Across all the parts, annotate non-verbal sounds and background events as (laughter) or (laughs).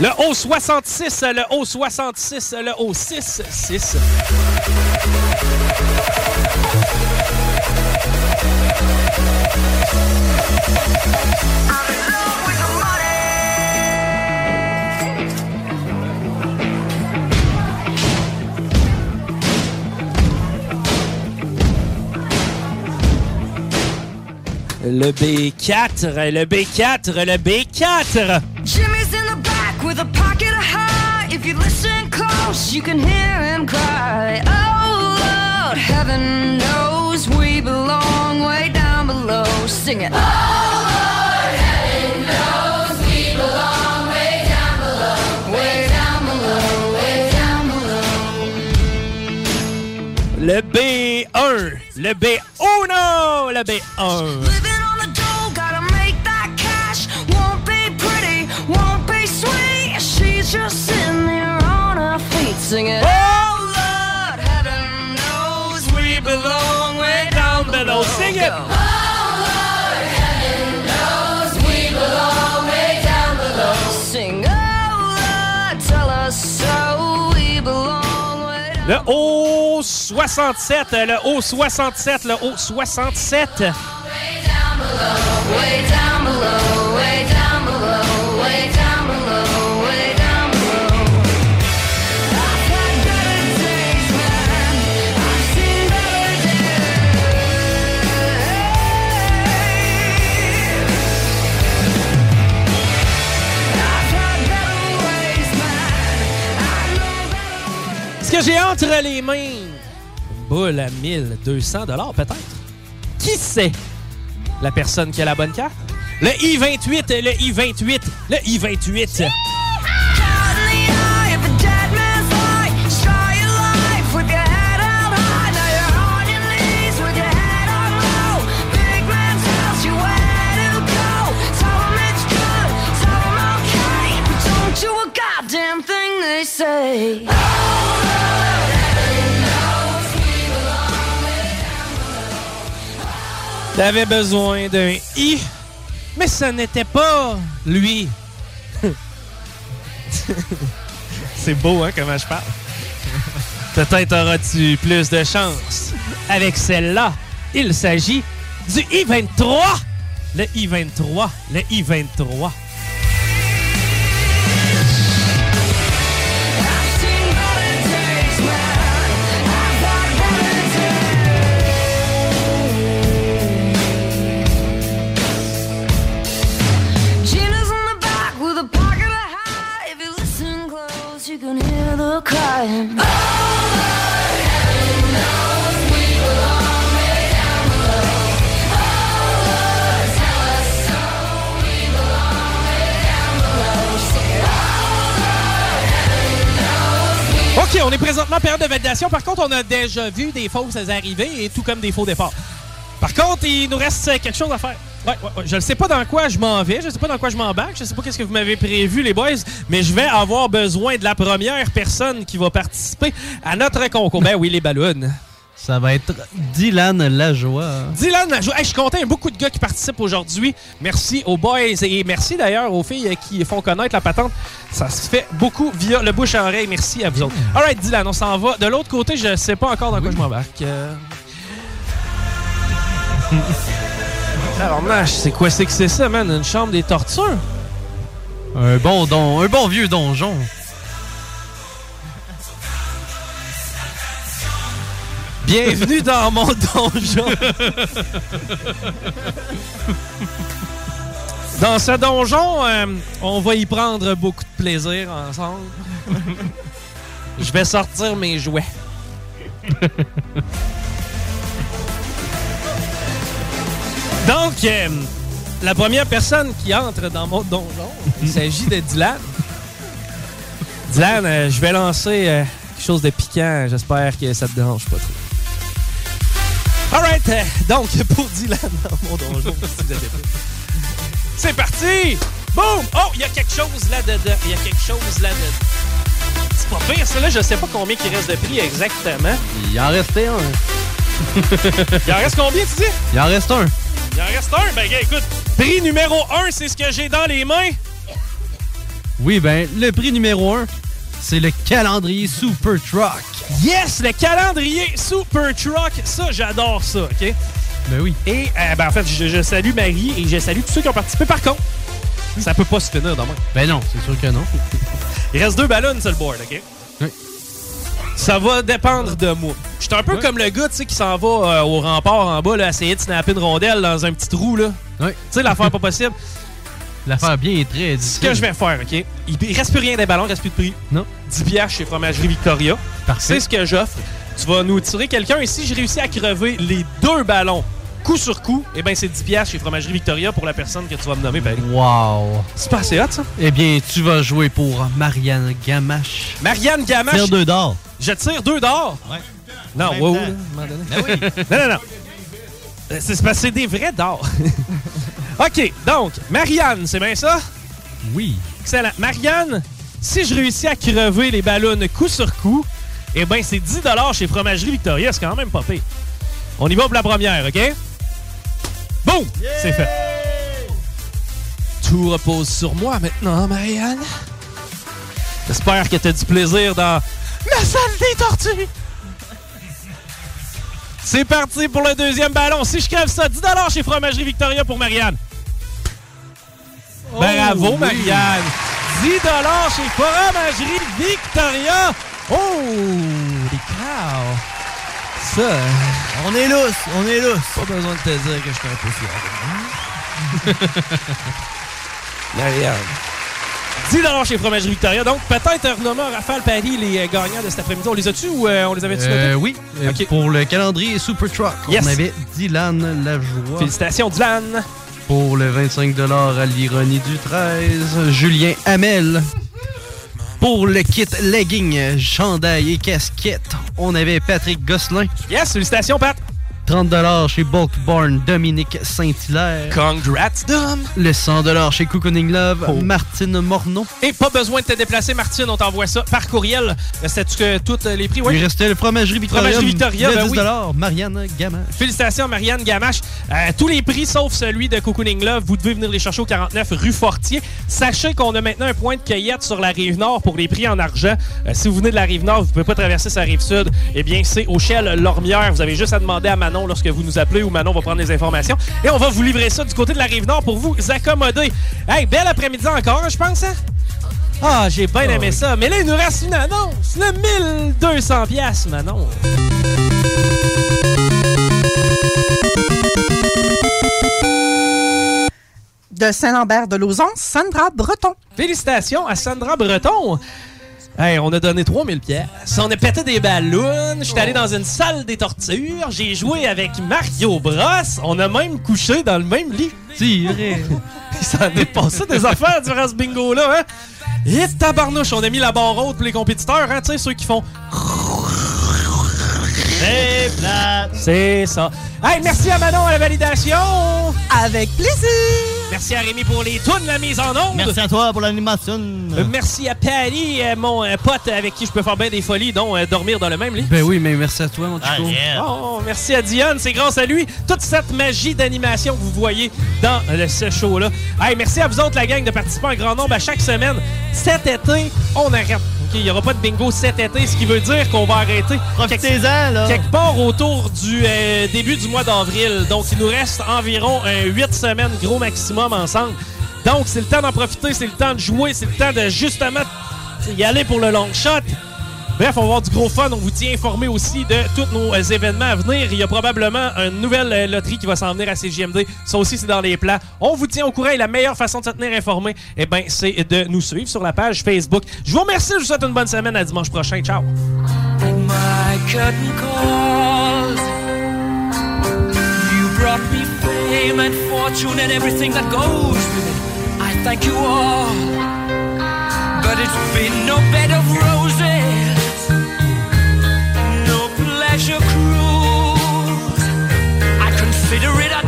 Le haut 66, le haut 66, le haut 6, 6. Le B4, le B4, le B4. Jimmy's in the back with a pocket of high. If you listen close, you can hear him cry. Oh Lord, heaven knows we belong way down below. Sing it. Oh Lord, heaven knows we belong way down below. Way down below, way down below. Le B1, le B1, le B1. Living on the dole, gotta make that cash. Won't be pretty, won't be sweet. She's just sitting there on her feet singing. Oh Lord, heaven knows we belong way down below. Sing it. Oh Lord, heaven knows we belong way down below. Sing, oh Lord, tell us so. We belong way down Le haut 67, le haut 67, le haut 67. Way down below, way down below, way down below, way down below, way down below. I've had better days, man. I've seen better days. I've had better ways, man. I know better ways. Ce que j'ai entre les mains, boule à 1200 dollars peut-être. Qui sait? La personne qui a la bonne carte? Le I-28, le I-28, le I-28. Caught in the eye of a T'avais besoin d'un I, mais ce n'était pas lui. (laughs) C'est beau, hein, comment je parle? Peut-être auras-tu plus de chance avec celle-là. Il s'agit du I-23. Le I-23. Le I-23. OK, on est présentement en période de validation. Par contre, on a déjà vu des fausses arrivées et tout comme des faux départs. Par contre, il nous reste quelque chose à faire. Ouais, ouais, ouais. Je ne sais pas dans quoi je m'en vais, je ne sais pas dans quoi je m'embarque, je ne sais pas qu'est-ce que vous m'avez prévu, les boys, mais je vais avoir besoin de la première personne qui va participer à notre concours. Ben oui, les ballons. Ça va être Dylan Lajoie. Dylan, je, hey, je suis content, il y a beaucoup de gars qui participent aujourd'hui. Merci aux boys et merci d'ailleurs aux filles qui font connaître la patente. Ça se fait beaucoup via le bouche à oreille. Merci à vous autres. All right, Dylan, on s'en va. De l'autre côté, je sais pas encore dans quoi je m'embarque. Euh... (laughs) Alors, Nash, c'est quoi c'est que c'est ça, man? Une chambre des tortures? Un bon don, un bon vieux donjon. Bienvenue dans mon donjon. Dans ce donjon, euh, on va y prendre beaucoup de plaisir ensemble. Je vais sortir mes jouets. Donc, euh, la première personne qui entre dans mon donjon, (laughs) il s'agit de Dylan. Dylan, euh, je vais lancer euh, quelque chose de piquant. J'espère que ça te dérange pas trop. Alright, donc pour Dylan dans mon donjon, (laughs) si vous avez pas. c'est parti! Boum! Oh, il y a quelque chose là-dedans. Il y a quelque chose là-dedans. C'est pas pire, ça là, je sais pas combien il reste de prix exactement. Il en restait un. Il en reste combien, tu dis? Il en reste un. Il en reste un? Ben, écoute, prix numéro un, c'est ce que j'ai dans les mains. Oui, ben, le prix numéro un, c'est le calendrier Super Truck. Yes, le calendrier Super Truck. Ça, j'adore ça, OK? Ben oui. Et, euh, ben, en fait, je, je salue Marie et je salue tous ceux qui ont participé. Par contre, ça peut pas se finir demain. Ben non, c'est sûr que non. (laughs) Il reste deux ballons sur le board, OK? Oui. Ça va dépendre de moi. Je suis un peu Ouais. comme le gars, tu sais, qui s'en va euh, au rempart en bas, là, essayer de snapper une rondelle dans un petit trou, là. Tu sais, l'affaire pas possible. L'affaire bien est très Ce difficile. que je vais faire, OK? Il, reste plus rien des ballons, il reste plus de prix. Non. 10 piastres chez Fromagerie Victoria. Parfait. C'est ce que j'offre. Tu vas nous tirer quelqu'un et si je réussis à crever les deux ballons coup sur coup, eh bien, c'est 10 piastres chez Fromagerie Victoria pour la personne que tu vas me nommer, Paris. Wow. C'est pas assez hot, ça? Eh bien, tu vas jouer pour Marianne Gamache. Marianne Gamache. Deux d'or. Je tire deux d'or. Ouais. Non, wow, temps. là, à un moment donné. non, non, non. Euh, C'est c'est parce que c'est des vrais d'or. (laughs) OK, donc, Marianne, c'est bien ça? Oui. Excellent. Marianne, si je réussis à crever les ballons coup sur coup, eh bien, c'est 10 chez Fromagerie Victoria. C'est quand même pas pire. On y va pour la première, OK? Boum! C'est fait. Tout repose sur moi maintenant, Marianne. J'espère que tu as du plaisir dans ma salle des tortues. C'est parti pour le deuxième ballon. Si je crève ça, 10 chez Fromagerie Victoria pour Marianne. Bravo, oui. Marianne. 10 chez Fromagerie Victoria. Oh, les cows. Ça, On est lousse, on est lousse. pas besoin de te dire que je suis un peu fier. (laughs) Marianne. 10 chez Fromagerie Victoria. Donc, peut-être renommer à Rafale Paris les euh, gagnants de cet après-midi. On les a-tu ou euh, on les avait-tu Euh, oui, euh, Ok. pour le calendrier Super Truck, Yes. on avait Dylan Lajoie. Félicitations, Dylan. Pour le 25 à l'ironie du 13, Julien Hamel. Pour le kit legging, chandail et casquette, on avait Patrick Gosselin. Yes, félicitations, Pat. 30 chez Bulk Barn, Dominique Saint-Hilaire. Congrats, Dom. Le 100 chez Cocooning Love, Oh. Martine Morneau. Et pas besoin de te déplacer, Martine. On t'envoie ça par courriel. C'était-tu que tous les prix? Il restait le fromagerie Victoria. Fromagerie Victoria, le ben 10 oui. Marianne Gamache. Félicitations, Marianne Gamache. Euh, tous les prix, sauf celui de Cocooning Love, vous devez venir les chercher au 49 rue Fortier. Sachez qu'on a maintenant un point de cueillette sur la rive nord pour les prix en argent. Euh, si vous venez de la rive nord, vous ne pouvez pas traverser sa rive sud. Eh bien, c'est au Shell Lormière. Vous avez juste à demander à Manon Manon lorsque vous nous appelez ou Manon va prendre les informations. Et on va vous livrer ça du côté de la rive nord pour vous accommoder. Hey, bel après-midi encore, je pense, hein? Ah, j'ai bien aimé ça. Mais là, il nous reste une annonce. Le 1200 pièces, Manon. De Saint-Lambert de Lauzon, Sandra Breton. Félicitations à Sandra Breton. Hey, on a donné 3000 pièces. On a pété des ballons. Je suis allé dans une salle des tortures. J'ai joué avec Mario Bros. On a même couché dans le même lit. (laughs) Vrai. Il s'en est passé des affaires durant ce bingo-là, hein? Et tabarnouche, on a mis la barre haute pour les compétiteurs, hein? Tu sais, ceux qui font... C'est plat. C'est ça. Hey, merci à Manon à la validation. Avec plaisir. Merci à Rémi pour les tunes, la mise en onde. Merci à toi pour l'animation. Euh, merci à Patty, euh, mon euh, pote avec qui je peux faire bien des folies, dont euh, dormir dans le même lit. Ben oui, mais merci à toi, mon Ah, Chico. yeah. Oh, merci à Diane, c'est grâce à lui. Toute cette magie d'animation que vous voyez dans euh, ce show-là. Hey, merci à vous autres, la gang, de participer en grand nombre à chaque semaine. Cet été, on arrête. OK, Il n'y aura pas de bingo cet été, ce qui veut dire qu'on va arrêter Profitez-en, là. quelque part autour du euh, début du mois d'avril. Donc, il nous reste environ 8 semaines, gros maximum, ensemble. Donc, c'est le temps d'en profiter, c'est le temps de jouer, c'est le temps de justement y aller pour le long shot. Bref, on va avoir du gros fun. On vous tient informé aussi de tous nos euh, événements à venir. Il y a probablement une nouvelle euh, loterie qui va s'en venir à CGMD. Ça aussi, c'est dans les plans. On vous tient au courant et la meilleure façon de se tenir informé, eh ben, c'est de nous suivre sur la page Facebook. Je vous remercie. Je vous souhaite une bonne semaine. À dimanche prochain. Ciao. But it's been no bed of roses, pleasure cruise. I consider it a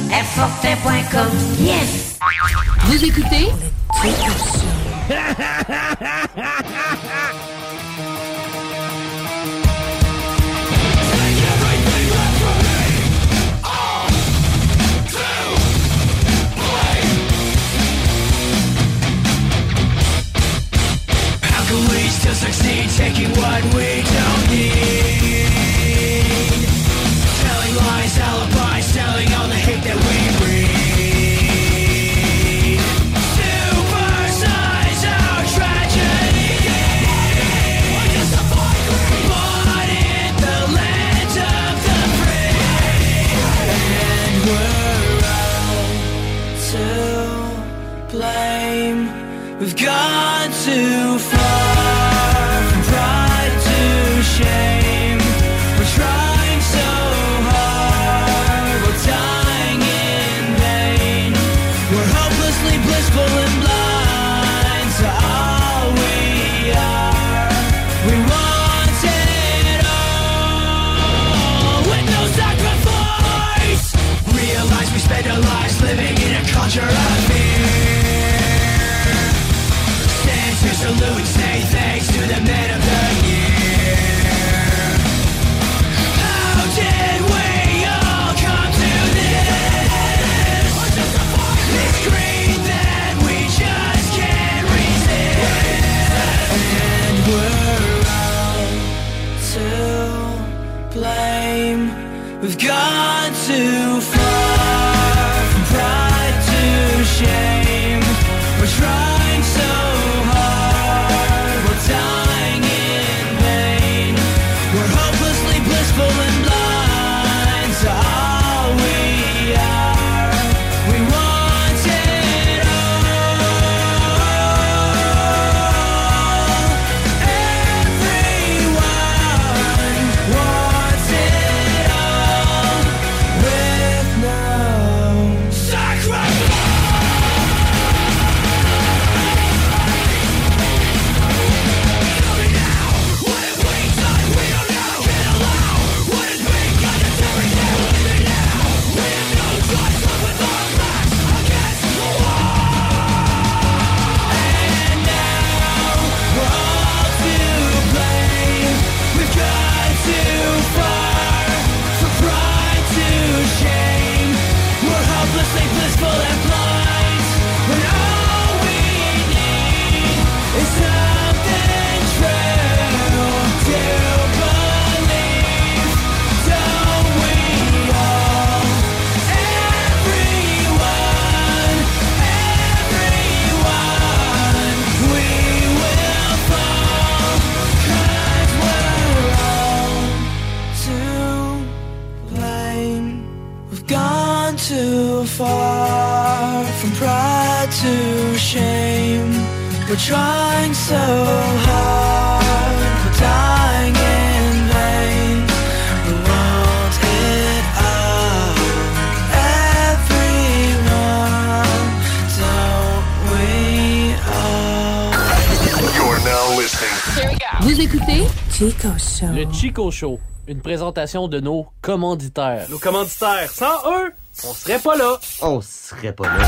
airfortin.com, yes. Vous écoutez How can we still succeed taking what we don't need? to fly Chico Show, une présentation de nos commanditaires. Nos commanditaires, sans eux, on serait pas là. On serait pas là.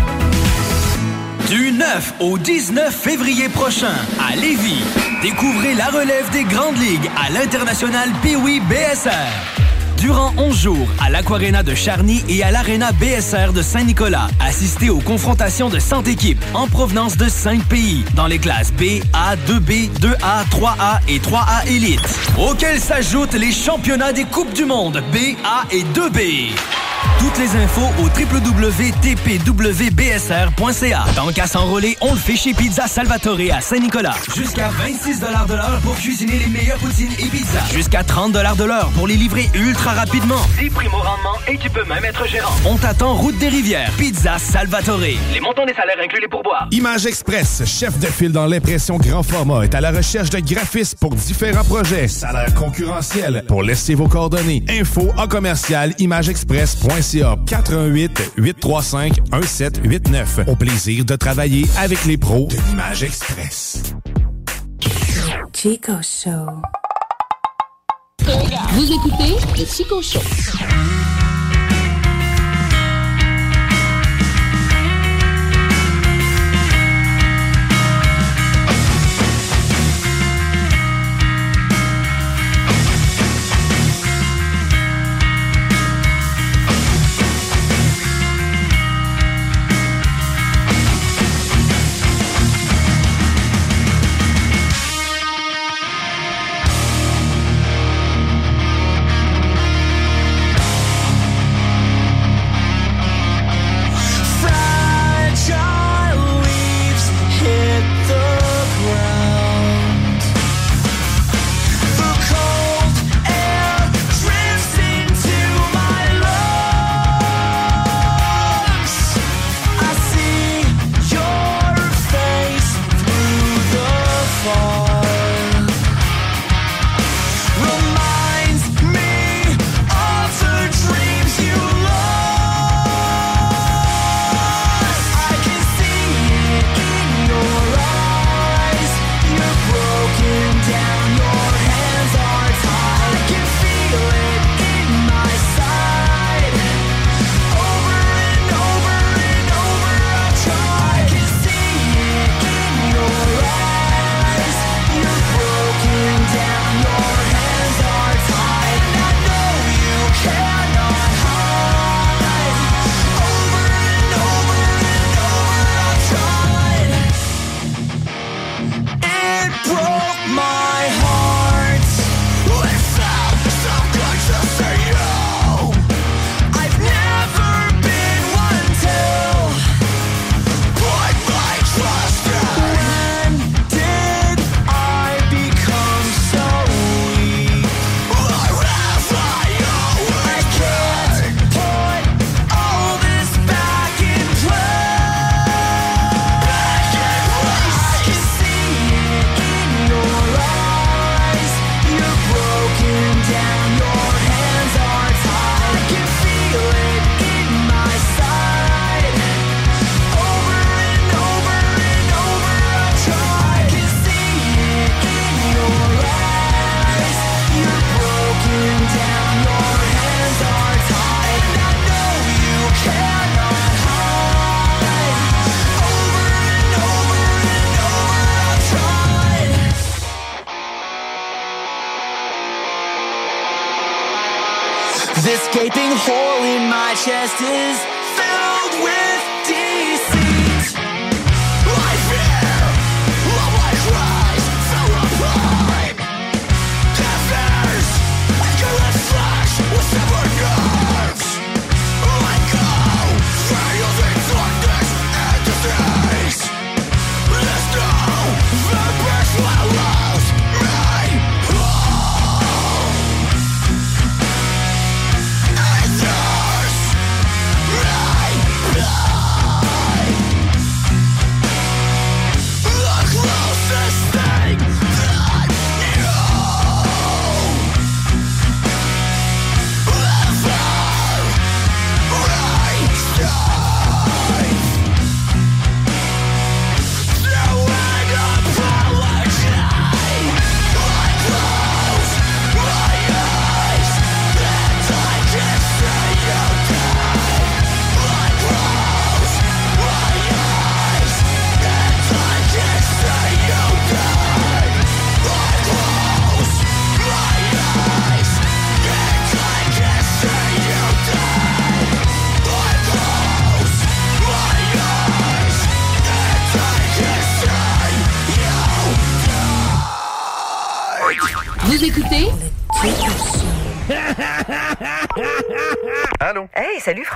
du 9 au 19 février prochain, à Lévis, découvrez la relève des grandes ligues à l'international Pee-Wee BSR. Durant 11 jours, à l'Aquarena de Charny et à l'Arena BSR de Saint-Nicolas, assistez aux confrontations de 100 équipes en provenance de 5 pays, dans les classes B, A, 2B, 2A, 3A et 3A Elite, auxquels s'ajoutent les championnats des Coupes du Monde B, A et 2B. Toutes les infos au www.tpwbsr.ca. Tant qu'à s'enrôler, on le fait chez Pizza Salvatore à Saint-Nicolas. Jusqu'à 26 de l'heure pour cuisiner les meilleures poutines et pizzas. Jusqu'à 30 de l'heure pour les livrer ultra rapidement. 10 primes au rendement et tu peux même être gérant. On t'attend route des rivières. Pizza Salvatore. Les montants des salaires incluent les pourboires. Image Express, chef de file dans l'impression grand format, est à la recherche de graphistes pour différents projets. Salaire concurrentiel. Pour laisser vos coordonnées. Info en commercial imageexpress.ca 88 835 1789. Au plaisir de travailler avec les pros de l'Image Express. Chico Show. Vous écoutez le Chico Show.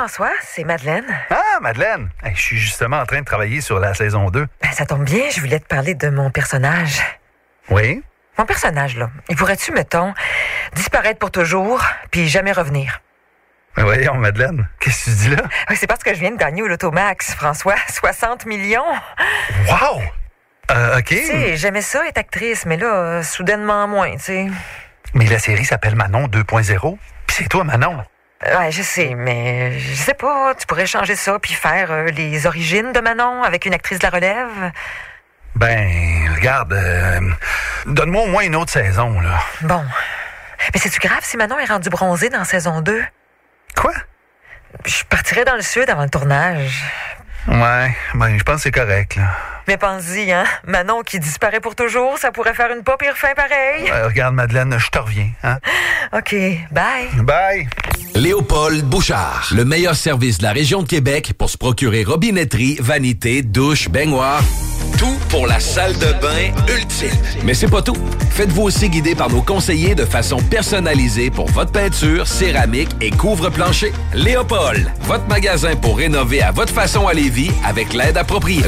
François, c'est Madeleine. Ah, Madeleine! Hey, je suis justement en train de travailler sur la saison 2. Ben, ça tombe bien, je voulais te parler de mon personnage. Oui? Mon personnage, là, il pourrait-tu, mettons, disparaître pour toujours, puis jamais revenir? Mais voyons, Madeleine, qu'est-ce que tu dis là? Oui, c'est parce que je viens de gagner au Lotomax, François. (laughs) 60 millions! Wow! Euh, OK. Tu sais, j'aimais ça être actrice, mais là, euh, soudainement moins, tu sais. Mais la série s'appelle Manon 2.0. Puis c'est toi, Manon. Ouais, je sais, mais je sais pas, tu pourrais changer ça puis faire euh, les origines de Manon avec une actrice de la relève. Ben, regarde, euh, donne-moi au moins une autre saison, là. Bon. Mais c'est-tu grave si Manon est rendue bronzée dans saison 2? Quoi? Je partirais dans le sud avant le tournage. Ouais, ben, je pense que c'est correct, là. Mais pense-y, hein? Manon qui disparaît pour toujours, ça pourrait faire une pas pire fin pareil. Euh, regarde, Madeleine, je te reviens, hein? OK, bye. Bye. Léopold Bouchard, le meilleur service de la région de Québec pour se procurer robinetterie, vanité, douche, baignoire. Tout pour la salle de bain ultime. Mais c'est pas tout. Faites-vous aussi guider par nos conseillers de façon personnalisée pour votre peinture, céramique et couvre-plancher. Léopold, votre magasin pour rénover à votre façon à Lévis avec l'aide appropriée.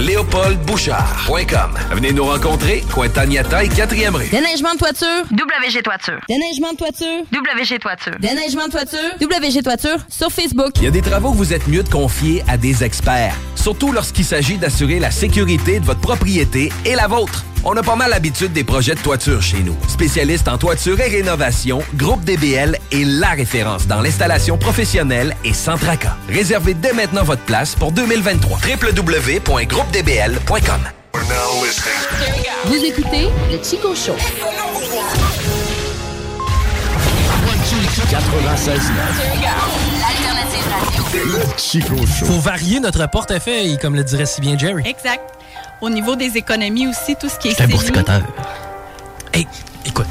Venez nous rencontrer, Cointagnata et 4e rue. Déneigement de toiture. WG Toiture. Déneigement de toiture. WG Toiture. Déneigement de toiture. WG Toiture sur Facebook. Il y a des travaux que vous êtes mieux de confier à des experts, surtout lorsqu'il s'agit d'assurer la sécurité de votre propriété et la vôtre. On a pas mal l'habitude des projets de toiture chez nous. Spécialiste en toiture et rénovation, Groupe DBL est la référence dans l'installation professionnelle et sans tracas. Réservez dès maintenant votre place pour 2023. www.groupedbl.com. Vous écoutez le Chico Show. 96 L'alternative radio. Le Chico Show. Faut varier notre portefeuille, comme le dirait si bien Jerry. Exact. Au niveau des économies aussi, tout ce qui est C'est un boursicoteur. Hey, écoute,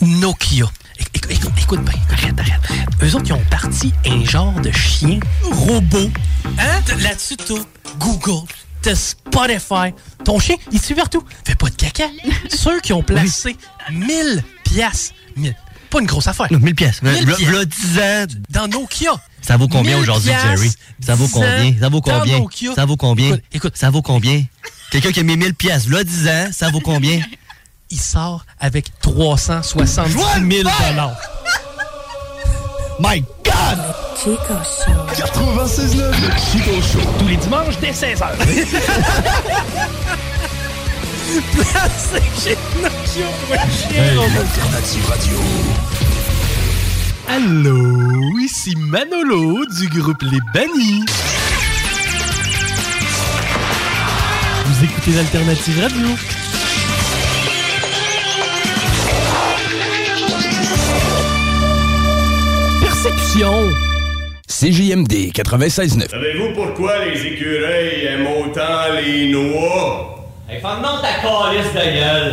Nokia. Écoute, écoute, écoute bien, arrête, arrête. Eux autres, ils ont parti un genre de chien robot. Hein? Là-dessus, t'as Google, t'as Spotify. Ton chien, il suit partout. Fais pas de caca. (laughs) Ceux qui ont placé 1000 piastres. 1000. Pas une grosse affaire. 1000 piastres. 1000 V'là- piastres. v'là 10 ans. Dans Nokia. Ça vaut combien 1000 aujourd'hui, Jerry? Ça vaut 10 combien? Ça vaut combien? Ça vaut combien? Écoute, écoute. Ça vaut combien? Quelqu'un qui a mis 1000 piastres, là, 10 ans, ça vaut combien? (laughs) Il sort avec 370 000 dollars. My God! Chico Show. 96.9, le Chico Show. Tous les dimanches dès 16h. (laughs) Placé chez chien Hey, l'alternative radio. Allô, ici Manolo du groupe Les Bannis. Vous écoutez l'Alternative Radio. Perception. CJMD 96.9. Savez-vous pourquoi les écureuils aiment autant les noix?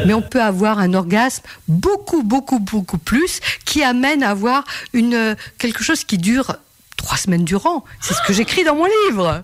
Mais on peut avoir un orgasme beaucoup, beaucoup, beaucoup plus qui amène à avoir une, euh, quelque chose qui dure trois semaines durant. C'est ce que j'écris dans mon livre.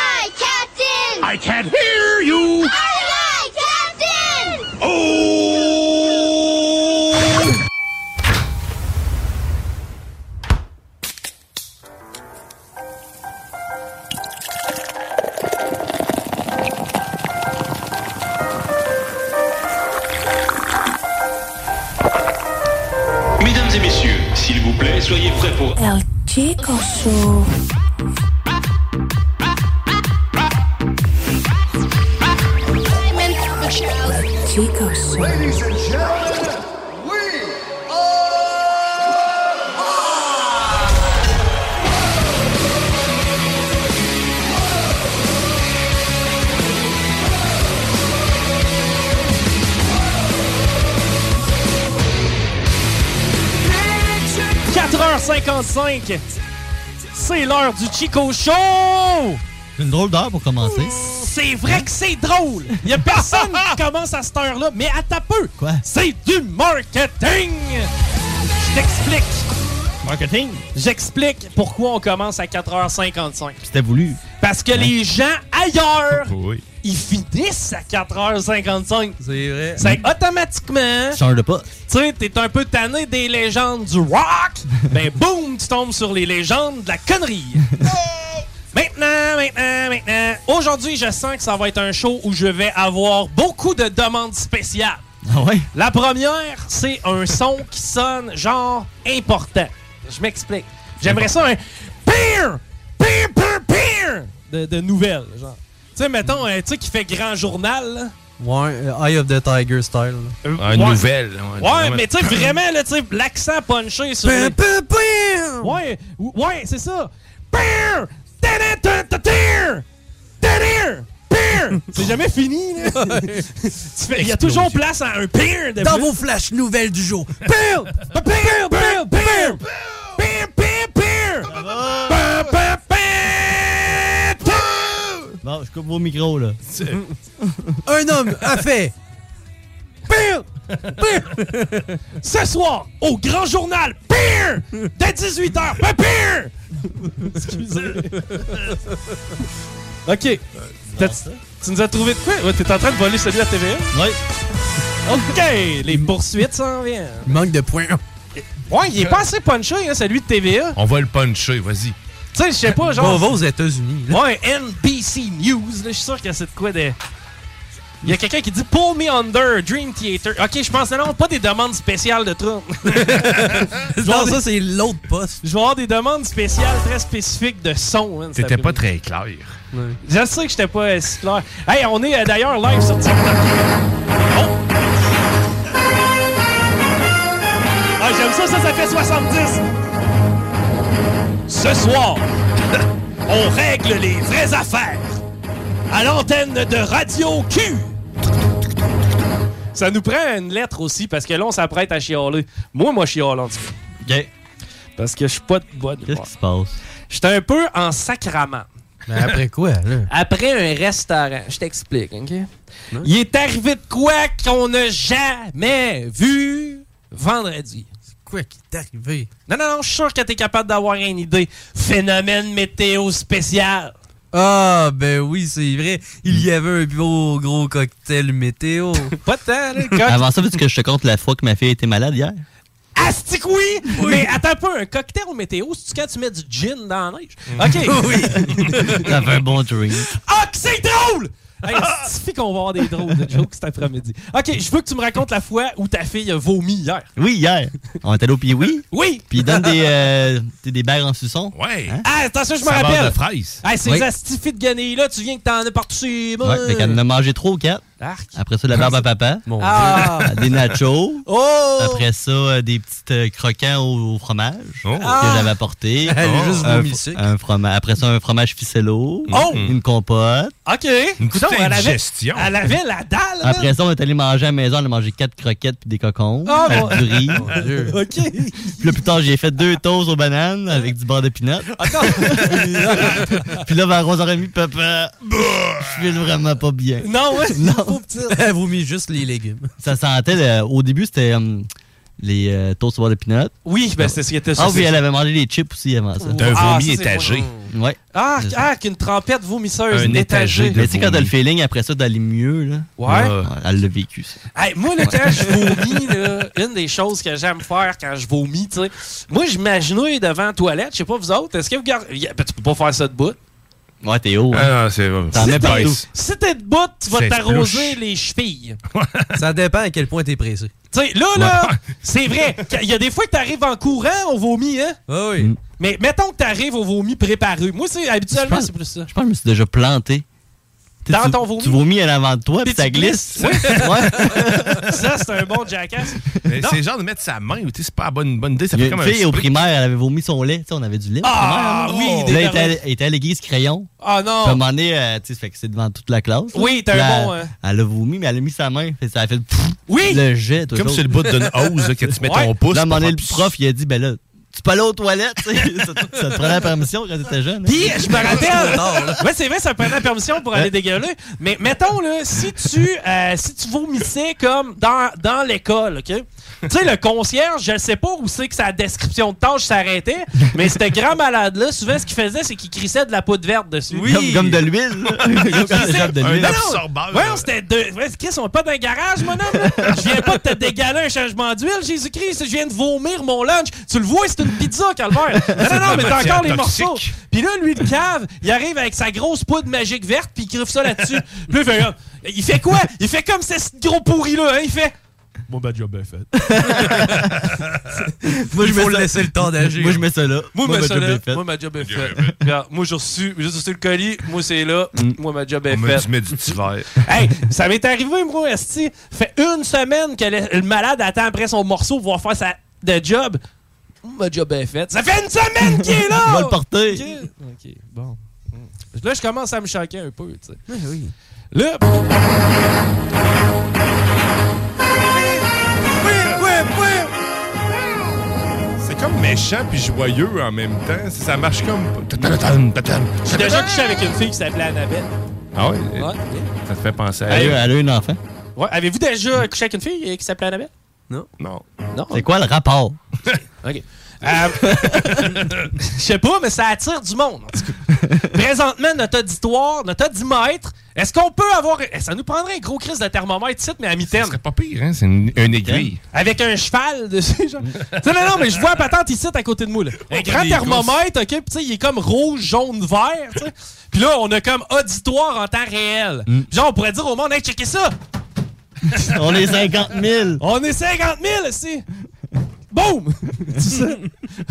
Captain! I can't hear you! Aye, aye, Captain! Oh! Mesdames et messieurs, s'il vous plaît, soyez prêts pour... El Chico Show. Chico Show. Ladies and gentlemen, we Picture 4h55. C'est l'heure du Chico Show! Une drôle d'heure pour commencer. C'est vrai que c'est drôle. Il y a personne qui commence à cette heure-là, mais à ta peu. Quoi? C'est du marketing. Je t'explique. Marketing? J'explique pourquoi on commence à 4h55. C'était voulu. Parce que les gens ailleurs, (laughs) Oui. ils finissent à 4h55. C'est vrai. C'est automatiquement. Change de pas. Tu sais, t'es un peu tanné des légendes du rock. (laughs) ben boum, tu tombes sur les légendes de la connerie. (laughs) Maintenant, maintenant, maintenant. Aujourd'hui, je sens que ça va être un show où je vais avoir beaucoup de demandes spéciales. Ah ouais? La première, c'est un son qui sonne genre important. Je m'explique. J'aimerais ça un pire, pire, pire, pire de, de nouvelles, genre. Tu sais, mettons, euh, tu sais, qui fait grand journal, là. Ouais, euh, Eye of the Tiger style. Euh, Ah, une ouais. nouvelle. Ouais, mais tu sais, vraiment, là, tu sais, l'accent punché sur. les- Ouais, ouais, c'est ça. Pire! C'est jamais fini, là. Il y a toujours place à un pire de Dans plus. vos flashs nouvelles du jour. Pire! Pire! Pire! Pire! Pire! Pire! Pire! Pire! Pire! Pire! Pire! Bon, je coupe vos micros, là. Un homme a fait. Pire! Pire! Ce soir, au grand journal, pire! Dès 18h, pas pire! Excusez. OK. T'as- Tu nous as trouvé de quoi? Ouais, T'es en train de voler celui à TVA? Oui. OK, les poursuites s'en viennent. Il manque de points. Ouais, il est pas assez punché, hein, celui de TVA. On va le puncher, vas-y. Tu sais, je sais pas, On genre... va aux États-Unis. là. Ouais, NBC News, là, je suis sûr que c'est de quoi de... Il y a quelqu'un qui dit Pull me under, Dream Theater. Ok, je pense non, pas des demandes spéciales de Trump. (laughs) Non, ça, c'est l'autre poste. Je vais avoir des demandes spéciales très spécifiques de son. hein, cet C'était pas très clair. Je sais que j'étais pas euh, si clair. Hey, on est euh, d'ailleurs live sur TikTok. Oh! Ah, j'aime ça, ça, ça fait 70. Ce soir, (laughs) on règle les vraies affaires à l'antenne de Radio Q. Ça nous prend une lettre aussi, parce que là, on s'apprête à chialer. Moi, moi, chiale, en tout cas. OK. Parce que je suis pas de bonne Qu'est-ce qui se passe? J'étais un peu en sacrament. Mais après quoi, là? (laughs) Après un restaurant, je t'explique, OK? Il est arrivé de quoi qu'on n'a jamais vu vendredi? Quoi qui est arrivé? Non, non, non, je suis sûr que t'es capable d'avoir une idée. Phénomène météo spécial. Ah, ben oui, c'est vrai. Il y avait un beau gros cocktail météo. (laughs) Pas tant, là. coq- Avant ça, veux-tu que je te compte la fois que ma fille était malade hier? Astic oui! Mais attends un peu, un cocktail météo, c'est quand tu mets du gin dans la neige? OK. (laughs) oui. (laughs) Ça fait un bon drink. Ah, que c'est drôle! Hey, suffit qu'on va avoir des drôles de jokes cet après-midi? OK, je veux que tu me racontes la fois où ta fille a vomi hier. Oui, hier. On était allé au Pee-Wee. Oui! Puis il donne des, euh, des des en suçon. Ouais. Hein? Ah, attention, je me rappelle. de fraise. Hey, ces Oui. astifies de guenilles-là, tu viens que t'en as partout les mains. Ouais, fait qu'elle en a mangé ou quatre. Arc. Après ça, la barbe à papa. Ah. Des nachos. Oh! Après ça, euh, des petits euh, croquants au, au fromage Oh. que Ah. j'avais apporté. (laughs) Elle a juste un, fromage. Après ça, un fromage ficello. Oh. Une compote. OK. Une petite elle avait, elle avait la dalle, Après ça, on est allé manger à la maison. On a mangé quatre croquettes puis des cocons. Avec bon. du riz. (laughs) OK. Puis là, plus tard, j'ai fait deux toasts aux bananes avec du beurre de pinot. (laughs) Puis là, vers 11h30, papa, je file vraiment pas bien. non, ouais. Non. (laughs) Petite. Elle vomit juste les légumes. Ça sentait, le- au début, c'était hum, les euh, toasts au beurre de pinot. Oui, ben c'est ce qui était Ah oui, elle avait mangé les chips aussi avant ça. D'un Ah, vomi ça, c'est étagé. Ouais. Ah, ah, qu'une trempette vomisseuse. Un étagé de Mais tu sais, quand t'as le feeling après ça d'aller mieux, là. Ouais. Elle l'a vécu, ça. Hey, moi, là, quand je (laughs) vomis, là, une des choses que j'aime faire quand je vomis, tu sais, moi, je m'agenouille devant la toilette. Je sais pas, vous autres, est-ce que vous gardez. Ben, tu peux pas faire ça de bout. Ouais, t'es haut. hein. Ah c'est. Si t'es de bout, tu vas t'arroser les chevilles. Ça dépend à quel point t'es pressé. Tu sais, là, là, c'est vrai. Il y a des fois que t'arrives en courant, on vomit, hein? Ah oui. Mm. Mais mettons que t'arrives au vomi préparé. Moi, c'est habituellement, pense- c'est plus ça. Je pense que je me suis déjà planté. Tu sais, Dans tu- ton vomi? Tu vomis à l'avant de toi, puis ça glisse? Ouais. (laughs) Ça, c'est un bon jackass. Mais Non. C'est genre de mettre sa main, tu sais, c'est pas la bonne, bonne idée. Ça fait une comme un fille au primaire, elle avait vomi son lait. Tu sais, on avait du lait. Ah, primaire, oui, des Là, elle était, à- elle était à l'église crayon. Ah Puis à un non. moment donné, euh, tu sais, fait que c'est devant toute la classe. là. Oui, t'as un là, bon, euh, Elle a vomi, mais elle a mis sa main. Fait ça a fait le, pfff, Oui. le jet. Comme sur le bout d'une hose que tu mets ton pouce. Là, à un moment pour donné, le prof, il a dit, ben là, tu peux aller aux toilettes, (laughs) te- ça te prenait la permission quand t'étais jeune. hein? Puis, je me rappelle. (laughs) ouais, c'est vrai, ça prenait la permission pour aller dégueuler. Mais mettons, là, si tu, euh, si tu vomissais comme dans, dans l'école, OK? Tu sais, le concierge, je sais pas où c'est que sa description de tâche s'arrêtait, mais ce grand malade-là, souvent, ce qu'il faisait, c'est qu'il crissait de la poudre verte dessus. Comme, comme de l'huile. (laughs) comme de Non, l'huile. Ouais, on s'était deux. Ouais, Chris, on est pas dans un garage, mon homme. Je viens pas de te dégaler un changement d'huile, Jésus-Christ. Je viens de vomir mon lunch. Tu le vois, c'est une pizza, Calvaire. (laughs) Non, non, non, mais t'as encore les morceaux. Puis là, lui, le cave, il arrive avec sa grosse poudre magique verte, puis il griffe ça là-dessus. Puis il fait, il fait quoi? Il fait comme ce gros pourri-là, hein? Il fait. Mon bad job est fait. (laughs) Moi, je faut mets laisser le temps d'agir. Moi, je mets ça là. Moi, ma ma job est faite. Moi, ma job est faite. Regarde, moi, j'ai reçu, j'ai reçu le colis. Moi, c'est là. Moi, ma job est faite. dit mettre du petit verre. (laughs) Hey, ça m'est arrivé, moi, Esti. Fait une semaine que le, le malade attend après son morceau pour pouvoir faire sa de job. Ma job est faite. Ça fait une semaine qu'il est là! (laughs) On va le porter. Ok, ok, bon. Là, je commence à me choquer un peu, tu sais. oui. Là. Comme méchant puis joyeux en même temps. Ça ça marche comme. J'ai déjà couché avec une fille qui s'appelait Annabelle. Ah ouais? Ouais. Ça te fait penser à Elle, elle. a- elle? a une enfant. Ouais. Avez-vous déjà couché avec une fille qui s'appelait Annabelle? Non. Non. Non. C'est quoi le rapport? (laughs) OK. Euh, (laughs) Je sais pas, mais ça attire du monde. En tout cas. Présentement, notre auditoire, notre audimètre, est-ce qu'on peut avoir. eh, Ça nous prendrait un gros crise de thermomètre ici, mais à Ça mi-terme. serait pas pire, hein? C'est une, une aiguille. Avec un cheval (laughs) dessus, genre. Non, non, mais je vois la patente ici à côté de moi. Là. Un grand thermomètre, OK? Puis, tu sais, il est comme rouge, jaune, vert, tu sais. Puis là, on a comme auditoire en temps réel. Genre, on pourrait dire au monde, hey, checkez ça! On est 50 000. On est 50 000 ici! Boum! (laughs) C'est ça?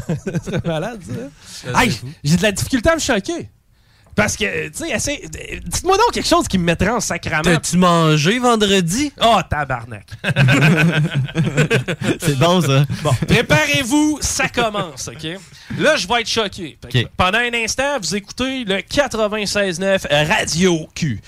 (laughs) C'est malade, ça. Hey, j'ai de la difficulté à me choquer. Parce que, tu sais, dites-moi donc quelque chose qui me mettrait en sacrament. T'as-tu mangé vendredi? Oh, tabarnak. (laughs) C'est bon, ça. Bon, préparez-vous, ça commence, OK? Là, je vais être choqué. Pendant un instant, vous écoutez le 96.9 Radio Q.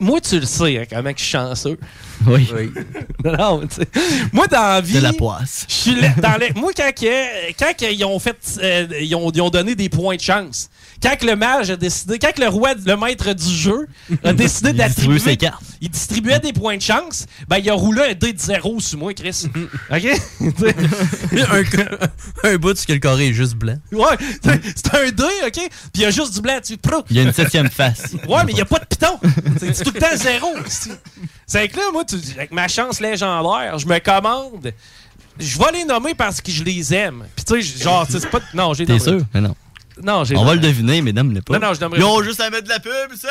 Moi, tu le sais, hein, comment que je suis chanceux. Oui. (laughs) Non, tu sais, moi, dans la vie. De la poisse. Je suis dans les- moi, quand, que- quand ils ont fait. euh, ils, ont, ils ont donné des points de chance. Quand que le mage a décidé. Quand que le roi, le maître du jeu, a décidé (laughs) d'attribuer. ses cartes. Il distribuait des points de chance. Ben, il a roulé un dé de zéro sur moi, Chris. (laughs) OK? (laughs) un, un bout sur le carré est juste blanc. ouais, c'est un dé, OK? Puis il y a juste du blanc dessus. Il y a une septième face. Ouais, mais il n'y a pas de piton. C'est tout le temps zéro. C'est que là, moi, tu- avec ma chance légendaire, je me commande. Je vais les nommer parce que je les aime. Puis tu sais, genre, c'est pas. Non, j'ai T'es sûr? Mais non. Non, j'ai On va le deviner, mais nomme-le pas. Non, non, je nommerai Ils ont juste à mettre de la pub, c'est.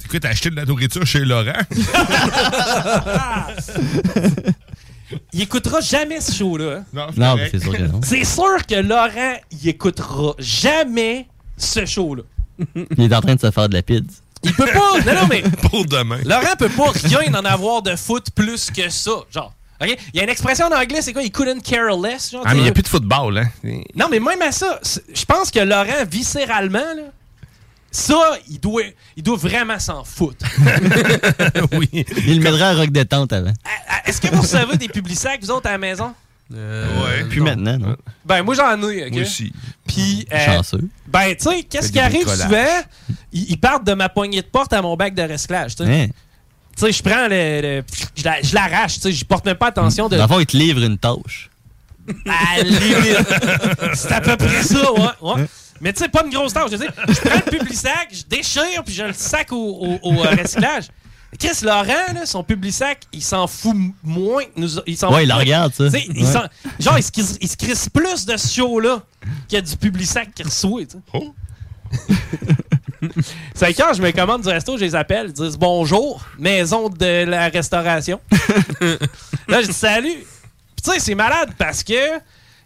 C'est quoi, t'as acheté de la nourriture chez Laurent? (laughs) Il écoutera jamais ce show-là. Non, Non, mais c'est sûr que non. C'est sûr que Laurent, il écoutera jamais ce show-là. Il est en train de se faire de la pide. Il peut pas. Non, non, mais. (laughs) Pour demain. Laurent peut pas rien en avoir de foot plus que ça. Genre. OK? Il y a une expression en anglais, c'est quoi? Il couldn't care less. Genre, Ah, mais il n'y a plus de football, hein? Non, mais même à ça, je pense que Laurent, viscéralement, là, ça, il doit, il doit vraiment s'en foutre. (laughs) oui. Il le mettra à rock détente avant. Est-ce que vous recevez des publicsacs, vous autres, à la maison? ouais. Plus maintenant, non? Ben, moi, j'en ai, OK? Moi aussi. Puis, euh, Chanceux. ben, tu sais, qu'est-ce qui arrive souvent? Ils, ils partent de ma poignée de porte à mon bac de sais. Hein? Tu sais, je prends le... le- je la- je l'arrache, tu sais, je porte même pas attention de... Fond, il te livre une tâche. À limite. C'est à peu près ça, ouais. ouais. Mais tu sais, pas une grosse tâche. Je, je prends le public-sac, je déchire, puis je le sac au, au- au, euh, recyclage. Chris Laurent, là, son public-sac, il s'en fout moins. que Nous, il s'en Ouais, fout il la regarde, ça. Tu sais, il Ouais. s'en- genre, il se, crisse- il se crisse plus de ce show-là qu'il y a du public-sac qu'il reçoit. tu sais. Oh. (laughs) C'est quand je me commande du resto, je les appelle, ils disent bonjour, maison de la restauration. (laughs) Là, je dis salut. Puis tu sais, c'est malade parce que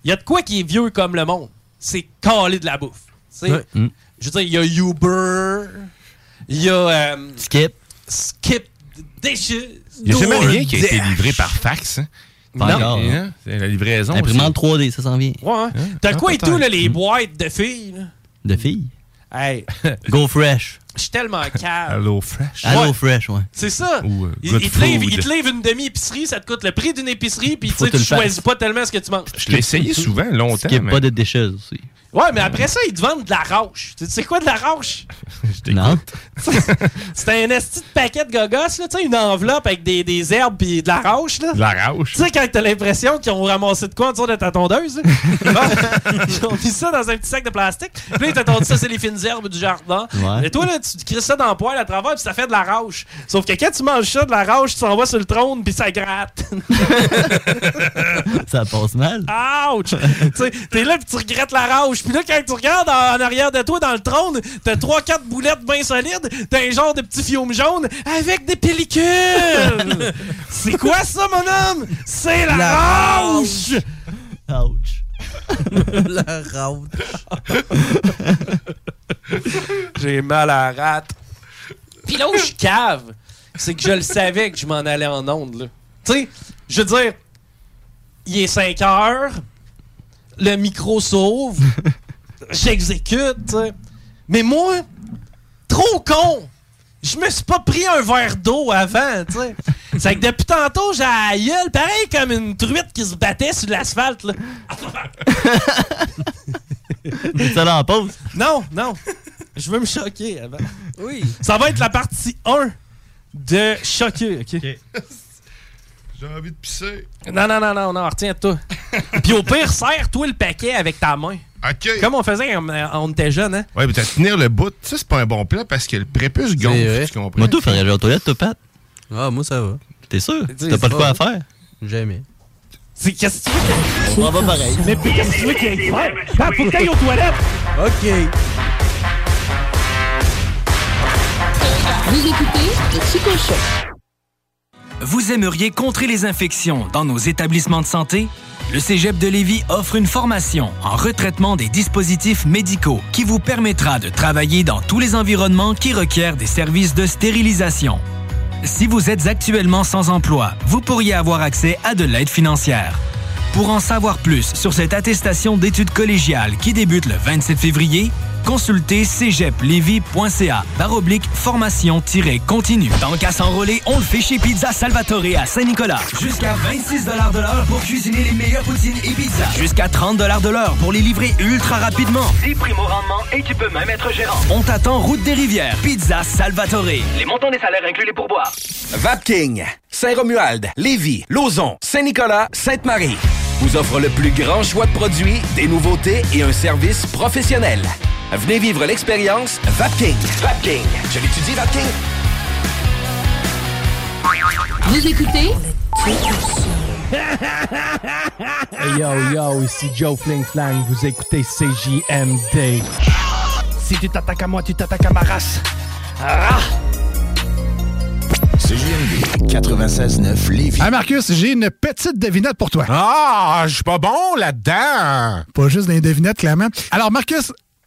il y a de quoi qui est vieux comme le monde. C'est caler de la bouffe. Tu sais, Ouais. Mm. Je veux dire, il y a Uber, il y a euh, Skip. Skip Dishes. Il n'y a jamais rien qui a été livré par fax. Hein? Non. encore. hein. Hein? C'est La livraison. Imprimante 3D, ça s'en vient. Ouais, hein? T'as Ah, quoi et tout, là, les boîtes de filles? là? De filles? Hey, (laughs) Go fresh. je suis tellement calme. Hello Fresh. Hello Ouais. fresh, ouais. C'est ça. Ou, euh, il, te livre, food. il te livre une demi-épicerie, ça te coûte le prix d'une épicerie, puis tu Faut sais, que tu tu le choisis pas tellement ce que tu manges. Je l'ai essayé souvent, longtemps. Ce qui est mais- pas de déchets aussi. Ouais, mais après ça, ils te vendent de la roche. Tu sais quoi de la roche? (laughs) Non. (laughs) C'est un esti de paquet de gogos, là, tu sais, une enveloppe avec des, des herbes puis de la roche, là. De la roche. Tu sais, quand t'as l'impression qu'ils ont ramassé de quoi en dessous de ta tondeuse, (laughs) ils ont mis ça dans un petit sac de plastique. Puis là, ils t'ont dit ça, c'est les fines herbes du jardin. Ouais. Et toi, là, tu crisses ça dans le poêle à travers, puis ça fait de la roche. Sauf que quand tu manges ça, de la roche, tu t'en vas sur le trône, puis ça gratte. Ça passe mal. Ouch! Tu sais, t'es là, puis tu regrettes la roche. Puis là, quand tu regardes en, en arrière de toi dans le trône, t'as 3-4 boulettes bien solides, t'as un genre de petit fiume jaune avec des pellicules! (laughs) c'est quoi ça, mon homme? C'est la, La roche! Ouch. (laughs) La raude. J'ai mal à la rate. Puis là où je cave, c'est que je le savais que je m'en allais en onde, là. Tu sais, je veux dire, il est 5 heures, le micro s'ouvre, (laughs) j'exécute, tu sais. Mais moi, trop con! Je me suis pas pris un verre d'eau avant, tu sais. C'est que depuis tantôt, j'ai la gueule, pareil comme une truite qui se battait sur l'asphalte, là. Ça là en pause. Non, non. Je veux me choquer avant. Oui. Ça va être la partie 1 de choquer, OK? J'ai envie de pisser. Non, non, non, non, non, retiens-toi. (laughs) Puis au pire, serre-toi le paquet avec ta main. OK. Comme on faisait quand on était jeune, hein? Ouais, mais t'as tenir le bout, ça, c'est pas un bon plan parce que le prépuce gonfle. Tu comprends? Moi, tout, faudrait aller aux toilettes, toi, Pat. Ah, moi, ça va. T'es sûr? T'as pas de quoi à faire? Jamais. C'est qu'est-ce que tu veux que- On va pareil. Mais qu'est-ce que tu veux qu'il aille faire? Ah, faut que t'ailles aux toilettes! OK. Vous écoutez le Chico Show. Vous aimeriez contrer les infections dans nos établissements de santé? Le Cégep de Lévis offre une formation en retraitement des dispositifs médicaux qui vous permettra de travailler dans tous les environnements qui requièrent des services de stérilisation. Si vous êtes actuellement sans emploi, vous pourriez avoir accès à de l'aide financière. Pour en savoir plus sur cette attestation d'études collégiales qui débute le 27 février, consultez cégeplevy.ca par oblique formation-continue. Tant qu'à s'enrôler, on le fait chez Pizza Salvatore à Saint-Nicolas. Jusqu'à 26 de l'heure pour cuisiner les meilleures poutines et pizzas. Jusqu'à 30 de l'heure pour les livrer ultra rapidement. 10 primo rendement et tu peux même être gérant. On t'attend route des rivières. Pizza Salvatore. Les montants des salaires incluent les pourboires. Vapking, Saint-Romuald, Lévis, Lauson, Saint-Nicolas, Sainte-Marie vous offre le plus grand choix de produits, des nouveautés et un service professionnel. Venez vivre l'expérience Vapking. Vapking. Je l'étudie, Vapking. Vous écoutez? (laughs) Hey yo yo, ici Joe Fling Flang, vous écoutez CJMD. Si tu t'attaques à moi, tu t'attaques à ma race. Ah! CJMD 96.9 Lévis. Hey Marcus, j'ai une petite devinette pour toi. Ah, je suis pas bon là-dedans. Pas juste des devinettes, clairement. Alors, Marcus,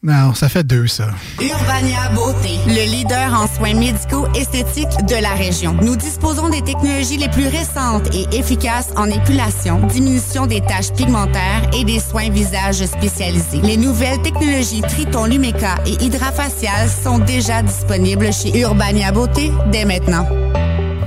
Non, ça fait deux, ça. Urbania Beauté, le leader en soins médicaux esthétiques de la région. Nous disposons des technologies les plus récentes et efficaces en épilation, diminution des taches pigmentaires et des soins visage spécialisés. Les nouvelles technologies Triton Lumeca et Hydrafacial sont déjà disponibles chez Urbania Beauté dès maintenant.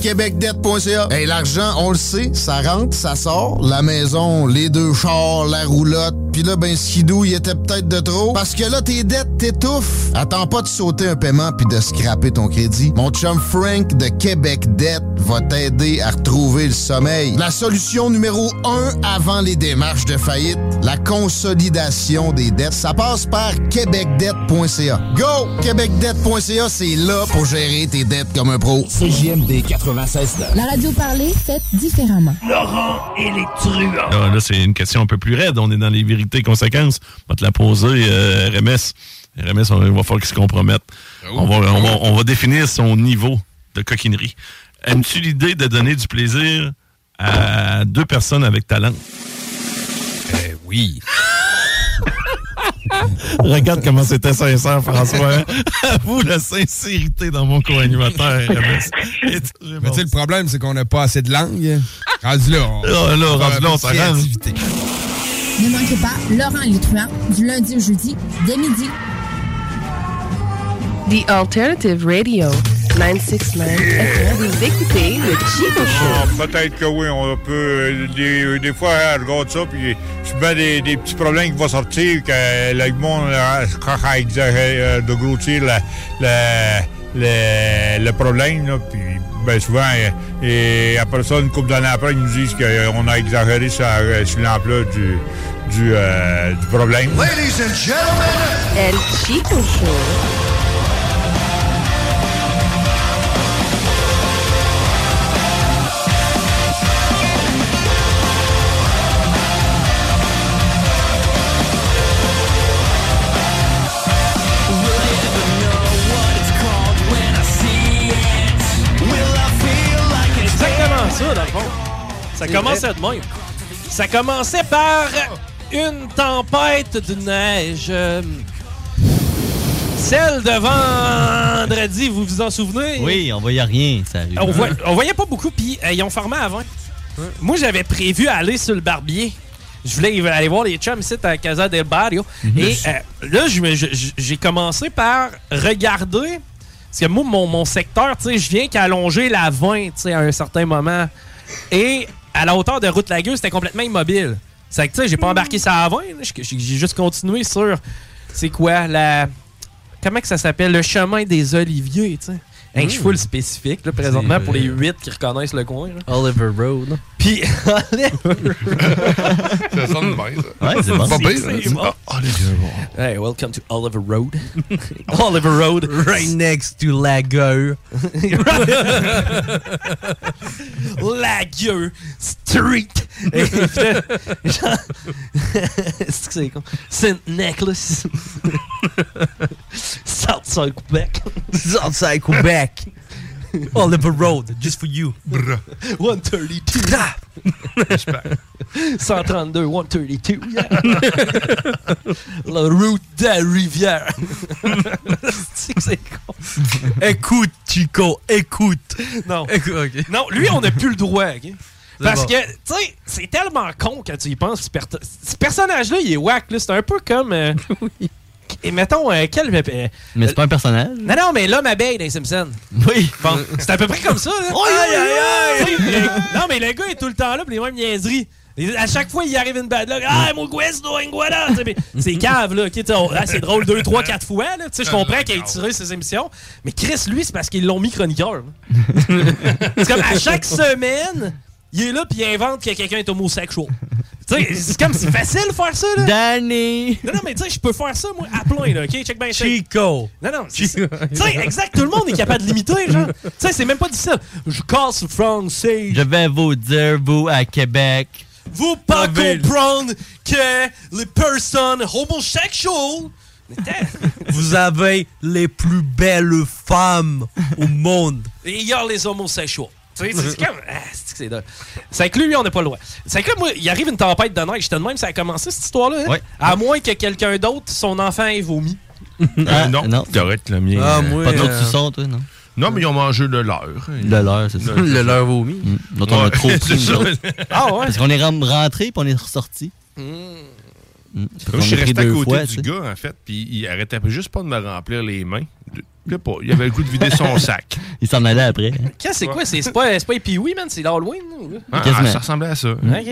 québecdebt.ca. Hey, l'argent, on le sait, ça rentre, ça sort. La maison, les deux chars, la roulotte, puis là, ben, skidou, il était peut-être de trop. Parce que là, tes dettes t'étouffent. Attends pas de sauter un paiement puis de scraper ton crédit. Mon chum Frank de Québec Debt va t'aider à retrouver le sommeil. La solution numéro un avant les démarches de faillite, la consolidation des dettes, ça passe par québecdebt.ca. Go! québecdebt.ca, c'est là pour gérer tes dettes comme un pro. 96 La radio parlée, faite différemment. Laurent et les truands. Ah, là, c'est une question un peu plus raide. On est dans les vérités et conséquences. On va te la poser, euh, RMS. RMS, on, il va falloir qu'il se compromette. On, va, on, va, on va définir son niveau de coquinerie. Aimes-tu l'idée de donner du plaisir à deux personnes avec talent? Eh oui. (laughs) Regarde comment c'était sincère, François. (laughs) Avoue la sincérité dans mon co-animateur. Mais tu sais, le problème, c'est qu'on n'a pas assez de langue. Rendu là, on, Là, on rendu on s'arrange. Ne manquez pas Laurent truands du lundi au jeudi dès midi. The Alternative Radio. 969 FM. Vous écoutez le Chico Show? Ah, Peut-être que oui, on peut. euh, Des, des fois, elle regarde ça, puis je mets des, des petits problèmes qui vont sortir, que le monde euh, quand elle exagère euh, de grossir la- la- le, le problème, là, puis ben, souvent, euh, et après ça, une couple d'années après, ils nous disent qu'on a exagéré sur, euh, sur l'emploi du, du, euh, du problème. Ladies and gentlemen, El Chico Show. Ça commençait de même. Ça commençait par une tempête de neige. Celle de vendredi, vous vous en souvenez? Oui, on voyait rien, ça arrive. On, voit- on voyait pas beaucoup, puis euh, ils ont formé avant. Moi, j'avais prévu aller sur le barbier. Je voulais aller voir les chums ici à Casa del Barrio. Mhm. Et euh, là, j'ai commencé par regarder. Parce que moi, mon, mon secteur, tu sais, je viens qu'allonger la 20, tu sais, à un certain moment. Et à la hauteur de Route Lagueux, c'était complètement immobile. C'est que, tu sais, j'ai pas embarqué ça à 20. là. J'ai j'ai juste continué sur. C'est quoi, la. Comment que ça s'appelle? Le chemin des Oliviers, tu sais. Hey, Je suis full spécifique, là, présentement, pour les euh, 8 qui reconnaissent le coin. là. Oliver Road. Puis, (laughs) (laughs) Ça sonne bien, ça. Ouais, c'est bon. Pas pire, C'est ça. bon. Ah, Oliver Road. Hey, welcome to Oliver Road. (laughs) Oliver Road. Right next to Lagueux. Lagueux Street. C'est que c'est con. Saint Necklace. Southside Quebec. Southside Quebec. Oliver Road, just for you. 132. 132, 132. yeah. (laughs) La route de la rivière. (laughs) C'est que c'est con. Écoute, Chico, écoute. Non. Écoute, ok. Non, lui, on n'a plus le droit, OK? Parce bon. que, tu sais, c'est tellement con quand tu y penses. Ce, per- ce personnage-là, il est whack. là. C'est un peu comme. euh, (laughs) Et mettons, euh, quel. euh, Mais c'est pas un personnage. non, non, mais l'homme abeille les Simpsons. Oui. Bon, c'est à peu près comme ça. là. Aïe, aïe, le- Non, mais le gars est tout le temps là pour les mêmes niaiseries. Et À chaque fois, il arrive une bad luck. Ah, mon guesto, voilà. C'est cave, là. ok, tu sais, on- ah, c'est drôle deux, trois, quatre fois. là. Je comprends qu'il ait tiré ses émissions. Mais Chris, lui, c'est parce qu'ils l'ont mis chroniqueur. là. (laughs) c'est comme à chaque semaine, il est là puis il invente que quelqu'un est homosexuel. (laughs) Tu sais, c'est comme c'est facile de faire ça, là. Danny! Non, non, mais tu sais, je peux faire ça, moi, à plein, là, OK? Check bien. Chico. Non, non. Tu sais, exact, tout le monde est capable de l'imiter, genre. (laughs) Tu sais, c'est même pas difficile. Je casse le français. Je vais vous dire, vous, à Québec. Vous pas comprendre que les personnes homosexuelles. (laughs) Vous avez les plus belles femmes au monde. Et il y a les homosexuels. Tu sais, c'est comme. Ah, c'est que c'est drôle? C'est que lui, on n'a pas le droit. C'est que là, moi, il arrive une tempête de neige. J'étais de même, ça a commencé cette histoire-là. hein? Ouais. À moins que quelqu'un d'autre, son enfant ait vomi. (laughs) Euh, non, non. correct, le mien. Ah, euh, moi, Pas de euh, toi, non? Non, mais ils ont mangé de l'heure. Le leur, c'est ça. Le leur vomi. Mm. Notre, on a trop (laughs) pris. Ah ouais? Parce qu'on est rentré puis on est ressorti. Mm. Moi, qu'on je suis a pris resté à deux côté fois, du tu gars, en fait, puis il arrêtait juste pas de me remplir les mains. Je sais pas, il avait le goût de vider son (laughs) sac. Il s'en allait après. hein. Qu'est-ce que c'est quoi? C'est c'est pas, pas Pee-Wee, man? C'est l'Halloween? Ah, Quasiment. ça ressemblait à ça. OK.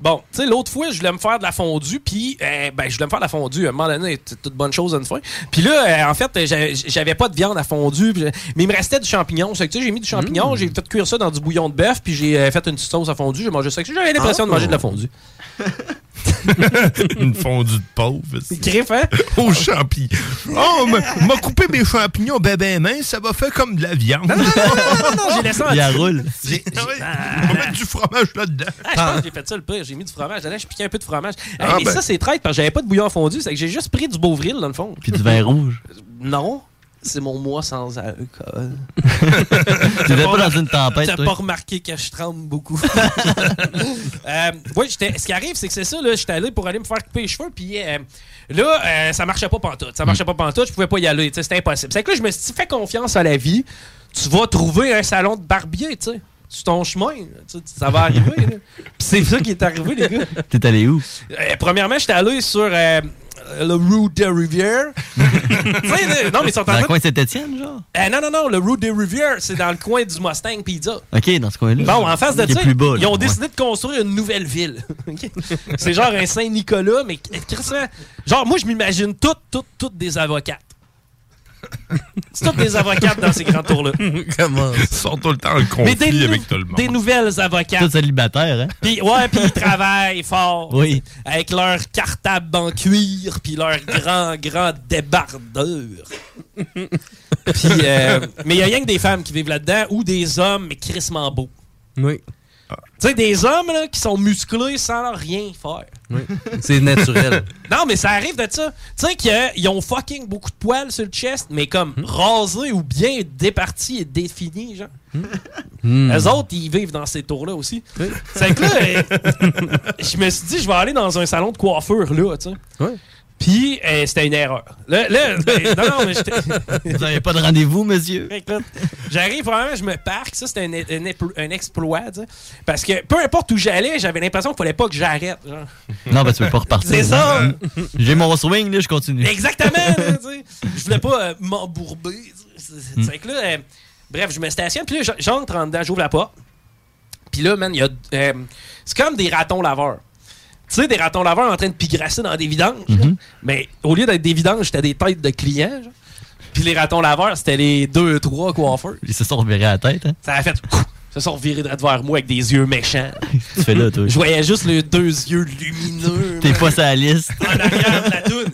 Bon, tu sais, l'autre fois, je voulais me faire de la fondue, puis, euh, ben, je voulais me faire de la fondue. À un moment donné, c'est toute bonne chose à une fois. Puis là, euh, en fait, j'avais- j'avais pas de viande à fondue, mais il me restait du champignon. C'est que, tu sais, j'ai mis du champignon, j'ai fait cuire ça dans du bouillon de bœuf, puis j'ai euh, fait une petite sauce à fondue. J'ai mangé ça. J'avais l'impression de Oh. manger de la fondue. (laughs) Une fondue de pauvre. Griffe, hein? Aux champignons. Oh, m'a- m'a coupé mes champignons ben ben minces, ça va faire comme de la viande. non, non, j'ai laissé en Il roule. J'ai- Ah Ah. On va mettre du fromage là-dedans. Ah, je pense que j'ai fait ça le pire. J'ai mis du fromage. Là, je piquais un peu de fromage. Hey, Ah, mais ben. ça, c'est traite parce que j'avais pas de bouillon fondu. C'est que j'ai juste pris du Beauvril, dans le fond. Puis du vin rouge. Non. C'est mon mois sans alcool. (laughs) Tu n'étais pas dans une tempête, T'as pas remarqué que je tremble beaucoup. (laughs) euh, ouais, ce qui arrive, c'est que c'est ça. là, J'étais allé pour aller me faire couper les cheveux. Puis euh, là, euh, ça marchait pas pantoute. Ça marchait pas pantoute. Je pouvais pas y aller. C'était impossible. C'est que là, je me suis dit, fais confiance à la vie. Tu vas trouver un salon de barbier, tu sais. Sur ton chemin, ça va arriver. (laughs) c'est ça qui est arrivé, les gars. T'es allé où? Euh, premièrement, j'étais allé sur euh, le Route des Rivières. (laughs) Non, mais ils sont en Dans le coin de Saint-Étienne, genre? Euh, non, non, non, le Route des Rivières, c'est dans le coin du Mustang Pizza. OK, dans ce coin-là. Bon, en face de ça, plus bas, là, ils ont ouais. décidé de construire une nouvelle ville. (laughs) C'est genre un Saint-Nicolas, mais Christophe, genre, moi, je m'imagine toutes, toutes, toutes des avocates. C'est toutes des avocates dans ces grands tours-là. (laughs) Comment? Ils sont tout le temps en conflit des, avec tout le monde. des nouvelles avocates. Tout célibataire, hein? Puis, ouais, puis ils travaillent fort. Oui. Avec leur cartable en cuir, puis leur grand, grand débardeur. puis, euh, mais il y a rien que des femmes qui vivent là-dedans, ou des hommes, mais crissement beaux. Oui. Tu sais, des hommes là, qui sont musclés sans rien faire. Oui. C'est naturel. (laughs) Non, mais ça arrive de ça. Tu sais qu'ils ont fucking beaucoup de poils sur le chest, mais comme Hmm. rasés ou bien départis et définis, genre. Hmm. Eux autres, ils vivent dans ces tours-là aussi. C'est que là, euh, (laughs) je me suis dit, je vais aller dans un salon de coiffure, là, tu sais. Puis, euh, c'était une erreur. Là, là, ben, (laughs) non, non, mais j'étais. Vous n'avez pas de rendez-vous, monsieur? Écoute, j'arrive vraiment, je me parque. Ça, c'était un, un épl- un exploit. Parce que peu importe où j'allais, j'avais l'impression qu'il fallait pas que j'arrête. Non, ben tu veux pas repartir. C'est ça. hein? (laughs) J'ai mon swing, là, je continue. Exactement. (laughs) Je voulais pas euh, m'embourber. C'est Mm. c'est que là, euh, bref, je me stationne, puis là, j'entre en dedans, j'ouvre la porte. Puis là, man, il y a. c'est comme des ratons laveurs. Tu sais, des ratons laveurs en train de pigrasser dans des vidanges. Mhm. Mais au lieu d'être des vidanges, c'était des têtes de clients. genre. Puis les ratons laveurs, c'était les deux, trois coiffeurs. Ils se sont revirés à la tête, hein? Ça a fait. Ça sont revirés droit vers moi avec des yeux méchants. Tu fais là, toi. Je voyais juste les deux yeux lumineux. T'es pas la liste. En arrière de la toune.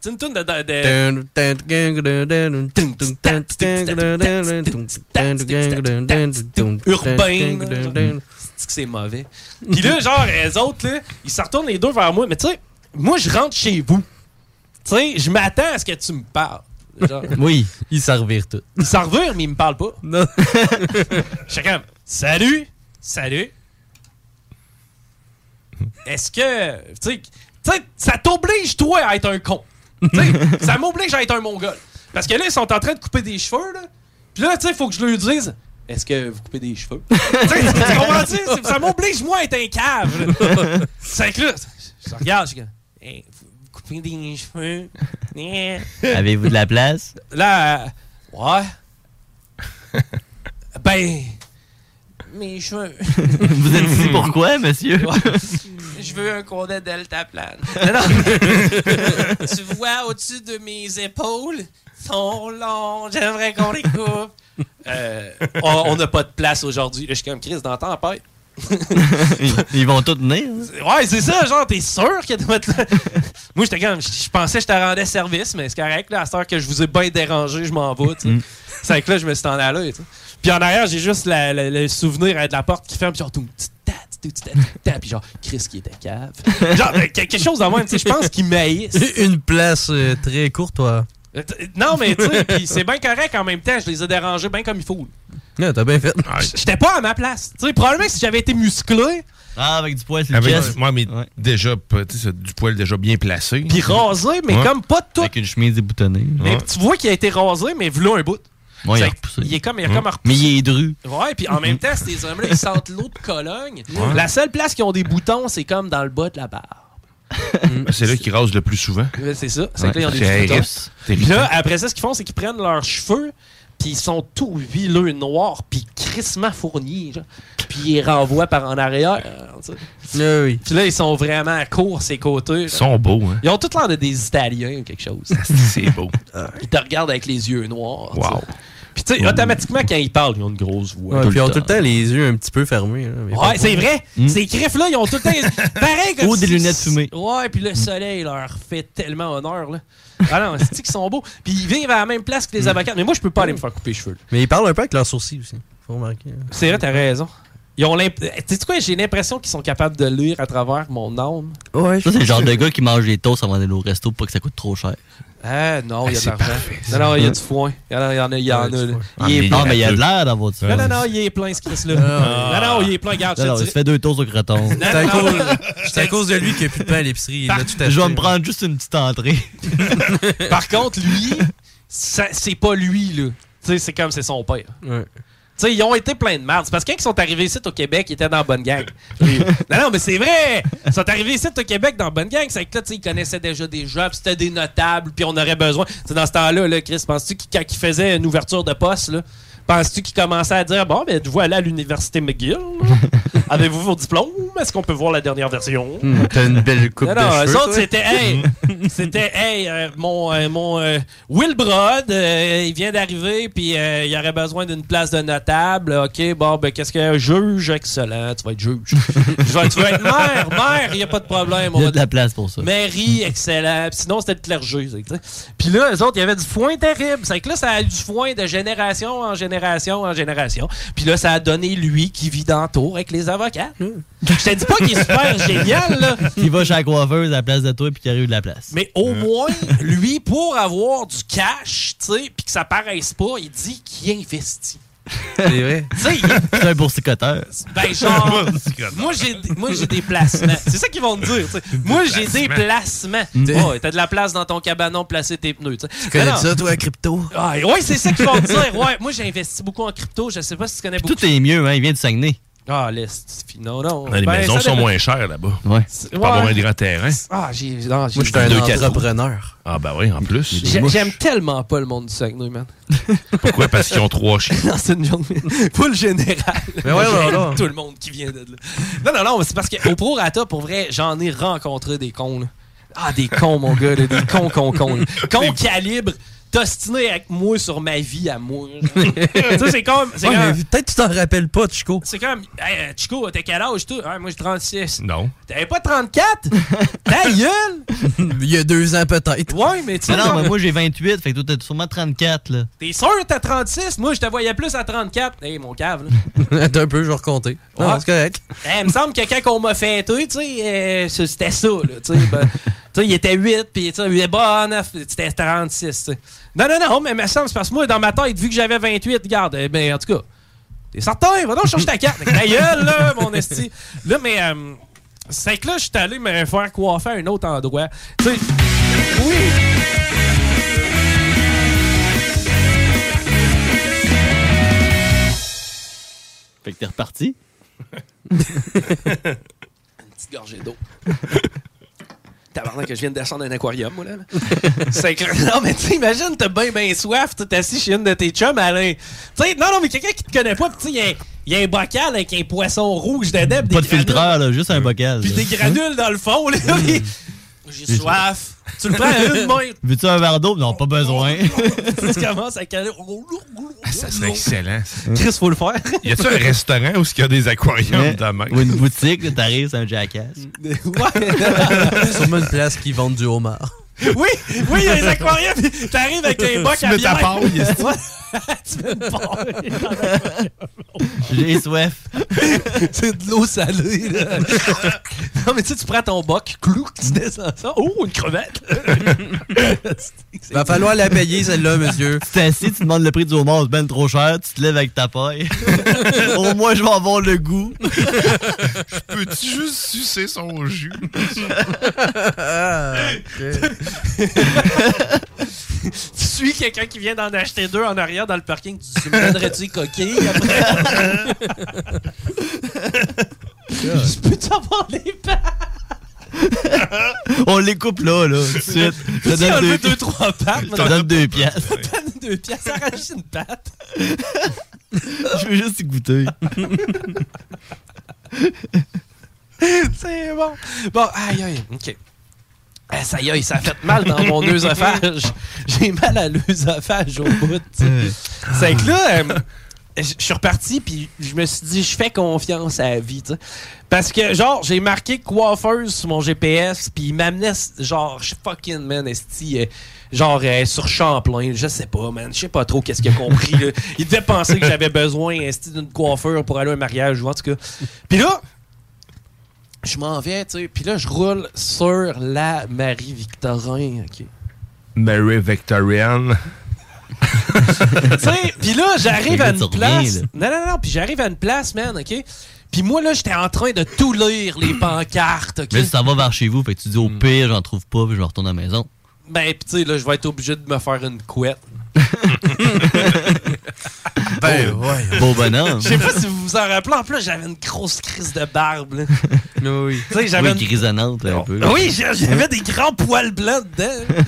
C'est une toune de. de, de- urbain. Que c'est mauvais? Puis là, genre, les autres, là, ils se retournent les deux vers moi. Mais tu sais, moi, je rentre chez vous. Tu sais, je m'attends à ce que tu me parles. Genre. (laughs) Oui. Ils s'en revirent tout. Ils s'en revirent, mais ils me parlent pas. Non. (laughs) Comme, salut, salut. Est-ce que, tu sais, ça t'oblige, toi, à être un con. Tu sais, ça m'oblige à être un mongol. Parce que là, ils sont en train de couper des cheveux, là. Puis là, tu sais, il faut que je leur dise, est-ce que vous coupez des cheveux? (laughs) tu comprends-tu? Ça m'oblige, moi, à être un cave. (laughs) C'est que là, je je regarde, je Hey, vous coupez des cheveux? Yeah. Avez-vous de la place? Là, euh, ouais. (laughs) ben, mes cheveux. (laughs) Vous êtes ici pourquoi, monsieur? Je veux un condé delta plane. (laughs) Non, non. (laughs) tu vois au-dessus de mes épaules, sont longs, j'aimerais qu'on les coupe. Euh, on n'a pas de place aujourd'hui. Je suis comme Chris dans la tempête. Ils- Ils vont tous venir. hein? Ouais, c'est ça, genre, t'es sûr que tu vas là? Moi, j'étais comme, je je pensais que je te rendais service, mais c'est correct, là, à cette heure que je vous ai bien dérangé, je m'en vais, tu sais. Mm. C'est que là, je me suis en allé, tu sais. Puis en arrière, j'ai juste la- la- le souvenir de la porte qui ferme, puis genre, tout, puis genre, Chris qui était cave. (laughs) Genre, quelque chose de même, tu sais, je pense qu'il maïsse. Une place euh, très courte, toi. Euh, Non, mais tu sais, puis c'est bien correct en même temps, je les ai dérangés bien comme il faut. Ouais, t'as bien fait. J'étais pas à ma place. Tu sais, probablement que si j'avais été musclé, Ah, avec du poil le Avec du, ouais, mais déjà, sais, c'est du poil déjà bien placé. puis rasé, mais Ouais. comme pas tout. Avec une chemise déboutonnée. Mais tu vois qu'il a été rasé, mais v'là un bout. Ouais, il est comme, il a Hum. comme repoussé. Mais il est dru. Ouais, puis en même temps, ces hommes-là, ils sentent l'eau de Cologne. Ouais. La seule place qui ont des boutons, c'est comme dans le bas de la barre. (laughs) C'est là qu'ils rasent le plus souvent. C'est ça. C'est Ouais. que là, ils ont des boutons. Puis là, irritant. après ça, ce qu'ils font, c'est qu'ils prennent leurs cheveux, Puis ils sont tout huileux noirs, puis crissement fournis. genre. Puis ils les renvoient par en arrière. tu sais. Puis là, ils sont vraiment courts, ces côtés. Ils sont beaux, hein? Ils ont tout l'air de des Italiens ou quelque chose. (laughs) C'est beau. Ils te regardent avec les yeux noirs. Wow. Puis tu sais, automatiquement, quand ils parlent, ils ont une grosse voix. Ouais, puis ils ont tout le temps les yeux un petit peu fermés. hein, Ouais, c'est vrai. Ces griffes-là, ils ont tout le temps. Pareil comme (laughs) Ou des lunettes fumées. Ouais, puis le soleil leur fait tellement honneur. Là. Ah non, c'est qu'ils sont beaux? Puis ils vivent à la même place que les avocats. Mais moi, je peux pas aller me faire couper les cheveux. Mais ils parlent un peu avec leurs sourcils aussi. Faut remarquer. hein. C'est vrai, t'as raison. Ils ont l'imp- Tu sais quoi, j'ai l'impression qu'ils sont capables de lire à travers mon âme. Ouais, Ça, c'est le genre de gars qui mange des toasts avant d'aller au resto pour pas que ça coûte trop cher. Ah non, il y a de c'est l'argent. Non, non, il y a du foin. Il y en a, il y en a. il y en a, là. Il est non, plein. mais il y a de l'air dans votre Non, non, non, il est plein, ce Chris-là. Ah. Non, non, il est plein. Regarde, Non, je il se fait deux toasts au croton. C'est à, cause- de lui qu'il n'y a plus de pain à l'épicerie. Il a tout Je vais me prendre juste une petite entrée. Par contre, lui, c'est pas lui, là. Tu sais, c'est comme c'est son père. Tu sais, ils ont été plein de merde. C'est parce que quand ils sont arrivés ici au Québec, ils étaient dans la bonne gang. (laughs) Puis- non, non, mais c'est vrai! Ils sont arrivés ici au Québec dans la bonne gang. C'est que là, ils connaissaient déjà des gens, puis c'était des notables, puis on aurait besoin. Tu sais, dans ce temps-là, là, Chris, penses-tu qu'il- quand ils faisaient une ouverture de poste, là, penses-tu qu'ils commençaient à dire Bon, ben, vous allez à l'université McGill? (laughs) Avez-vous vos diplômes? Est-ce qu'on peut voir la dernière version? Hum, T'as une belle coupe Non, de non, eux cheveux. autres, c'était, hey, (laughs) c'était, hey, euh, mon, euh, mon euh, Will Brod, euh, il vient d'arriver, puis euh, il aurait besoin d'une place de notable. OK, bon, ben, qu'est-ce que juge? Excellent, tu vas être juge. (laughs) Je vais- tu vas être maire, maire, il n'y a pas de problème. Il y a de la place pour ça. Mairie, excellent. Sinon, c'était le clergé. Puis là, eux autres, il y avait du foin terrible. C'est que là, ça a eu du foin de génération en génération en génération. Puis là, ça a donné lui qui vit dans tour avec les avocats. Je te dis pas qu'il est super (laughs) génial, là. Qui va chez la coiffeuse à la place de toi puis qui arrive de la place. Mais au moins, lui, pour avoir du cash, tu sais, puis que ça paraisse pas, il dit qu'il investit. C'est vrai. (laughs) C'est un boursicoteur. ben genre, (laughs) moi j'ai moi j'ai des placements. C'est ça qu'ils vont me dire. Moi j'ai des placements. Oh, t'as de la place dans ton cabanon, placer tes pneus. Tu Tu connais ça, toi, crypto? Ah, ouais, c'est ça qu'ils vont me dire. Ouais, moi j'ai investi beaucoup en crypto. Je sais pas si tu connais beaucoup. Tout est mieux, hein. Il vient du Saguenay. Ah, l'est. Non, non. Les Ben, maisons sont moins chères là-bas. Ouais. Tu peux avoir Ouais. un grand terrain. Ah, j'ai. non, j'ai- Moi, je suis un entrepreneur. Ah, ben oui, en plus. J'ai- J'aime tellement pas le monde du Saguenay, man. (laughs) (laughs) Pourquoi? Parce qu'ils ont trois chiens. non, c'est une journée. Pas le général. Mais ouais, ouais, ouais. Tout le monde qui vient de là. Non, non, non, mais c'est parce qu'au Prorata, pour vrai, j'en ai rencontré des cons. là. Ah, des cons, mon gars, là, des cons, cons, cons. Cons calibre, t'ostiner avec moi sur ma vie à moi. tu sais, (laughs) c'est comme. Ouais, Peut-être que tu t'en rappelles pas, Chico. C'est comme, hey, Chico, t'as quel âge, toi? Ah, moi, j'ai 36. Non. T'avais pas 34? Ta (laughs) gueule! Il y a deux ans, peut-être. Ouais, mais tu sais. Mais non, mais moi j'ai 28, fait que toi t'as sûrement 34, là. T'es sûr que t'as 36? Moi, je te voyais plus à 34. Hey, mon cave, là. (laughs) Attends un peu, je vais recompter. Non, Ouais. c'est correct. Eh, il me semble que quand on m'a fêté, tu sais, euh, c'était ça, là, tu sais. ben, (laughs) tu sais, il était 8, puis tu sais, il était bon, 9, c'était 36, tu sais. Non, non, non, mais me semble, c'est parce que moi, dans ma tête, vu que j'avais 28, regarde, eh ben, en tout cas, t'es certain, va donc chercher ta carte. (laughs) Ta gueule, là, mon esti. Là, mais, euh, c'est que là, je suis allé me faire coiffer à un autre endroit. Tu sais, oui. Fait que t'es reparti? (laughs) Une petite gorgée d'eau. (laughs) Tabarnak que je viens de descendre d'un aquarium, moi, là. là. (laughs) C'est clair. Non, mais tu imagine, t'as bien, bien soif, t'es assis chez une de tes chums, Alain. Tu sais, non, non, mais quelqu'un qui te connaît pas, pis tu sais, il y a un- un bocal avec un poisson rouge dedans, Pas de granules- filtreur, là, juste un bocal. Puis des granules dans le fond, là. pis- J'ai soif. Tu le prends à une main. Veux-tu un verre d'eau? Non, pas besoin. tu commences à caler. Ça serait excellent. Chris, faut le faire. Y a-tu un restaurant où il y a des aquariums Ouais. de même? Ou une boutique, t'arrives, c'est un jackass. ouais. (laughs) Sûrement une place qui vend du homard. Oui, oui, il y a les aquariums. pis T'arrives avec un boc Tu à mets ta bière. paille, (laughs) tu mets une paille. J'ai soif. C'est de l'eau salée, là. non, mais tu sais, tu prends ton boc, clou, tu descends ça. Oh, une crevette. (laughs) Va falloir la payer, celle-là, monsieur. Tu t'assis, tu demandes le prix du homard, c'est ben trop cher, tu te lèves avec ta paille. (laughs) Au moins, je vais avoir le goût. Peux-tu juste sucer son jus? Tu suis quelqu'un qui vient d'en acheter deux en arrière dans le parking. Tu dis, me donnerais-tu des coquilles après? (laughs) Je peux-tu avoir les pattes? On les coupe là, là, tout de suite. (laughs) Tu donne deux, deux, trois pattes. te donne deux piastres. (laughs) deux pièces, arracher une patte. Je veux juste y goûter. C'est bon. Bon, aïe, aïe, OK. Ah, ça y est, ça a fait mal dans mon (laughs) œsophage. J'ai mal à l'œsophage au bout. sais. C'est que là, euh, je suis reparti, puis je me suis dit, je fais confiance à la vie. Parce que, genre, j'ai marqué coiffeuse sur mon GPS, puis il m'amenait, genre, je fucking, man, esti, euh, genre, euh, sur Champlain, je sais pas, man, je sais pas trop qu'est-ce qu'il a compris. là. Il devait penser que j'avais besoin, esti, d'une coiffeur pour aller à un mariage, ou en tout cas. Puis là, je m'en vais, tu sais, puis là, je roule sur la Marie-Victorin, OK. Mary Victorian. (laughs) tu sais, puis là, j'arrive à une place. Non, non, non, puis j'arrive à une place, man, OK? Puis moi, là, j'étais en train de tout lire, les pancartes, OK? Mais si ça va vers chez vous, fait que tu dis Hmm. au pire, j'en trouve pas, puis je retourne à la maison. Ben, pis tu sais, là, je vais être obligé de me faire une couette. (laughs) Ben, ouais. Beau bonhomme. Je sais pas si vous vous en rappelez. En plus, j'avais une grosse crise de barbe, là. Oui, Tu sais, j'avais oui une- grisonnante un peu. Oui, j'a- j'avais des grands poils blancs dedans. (laughs)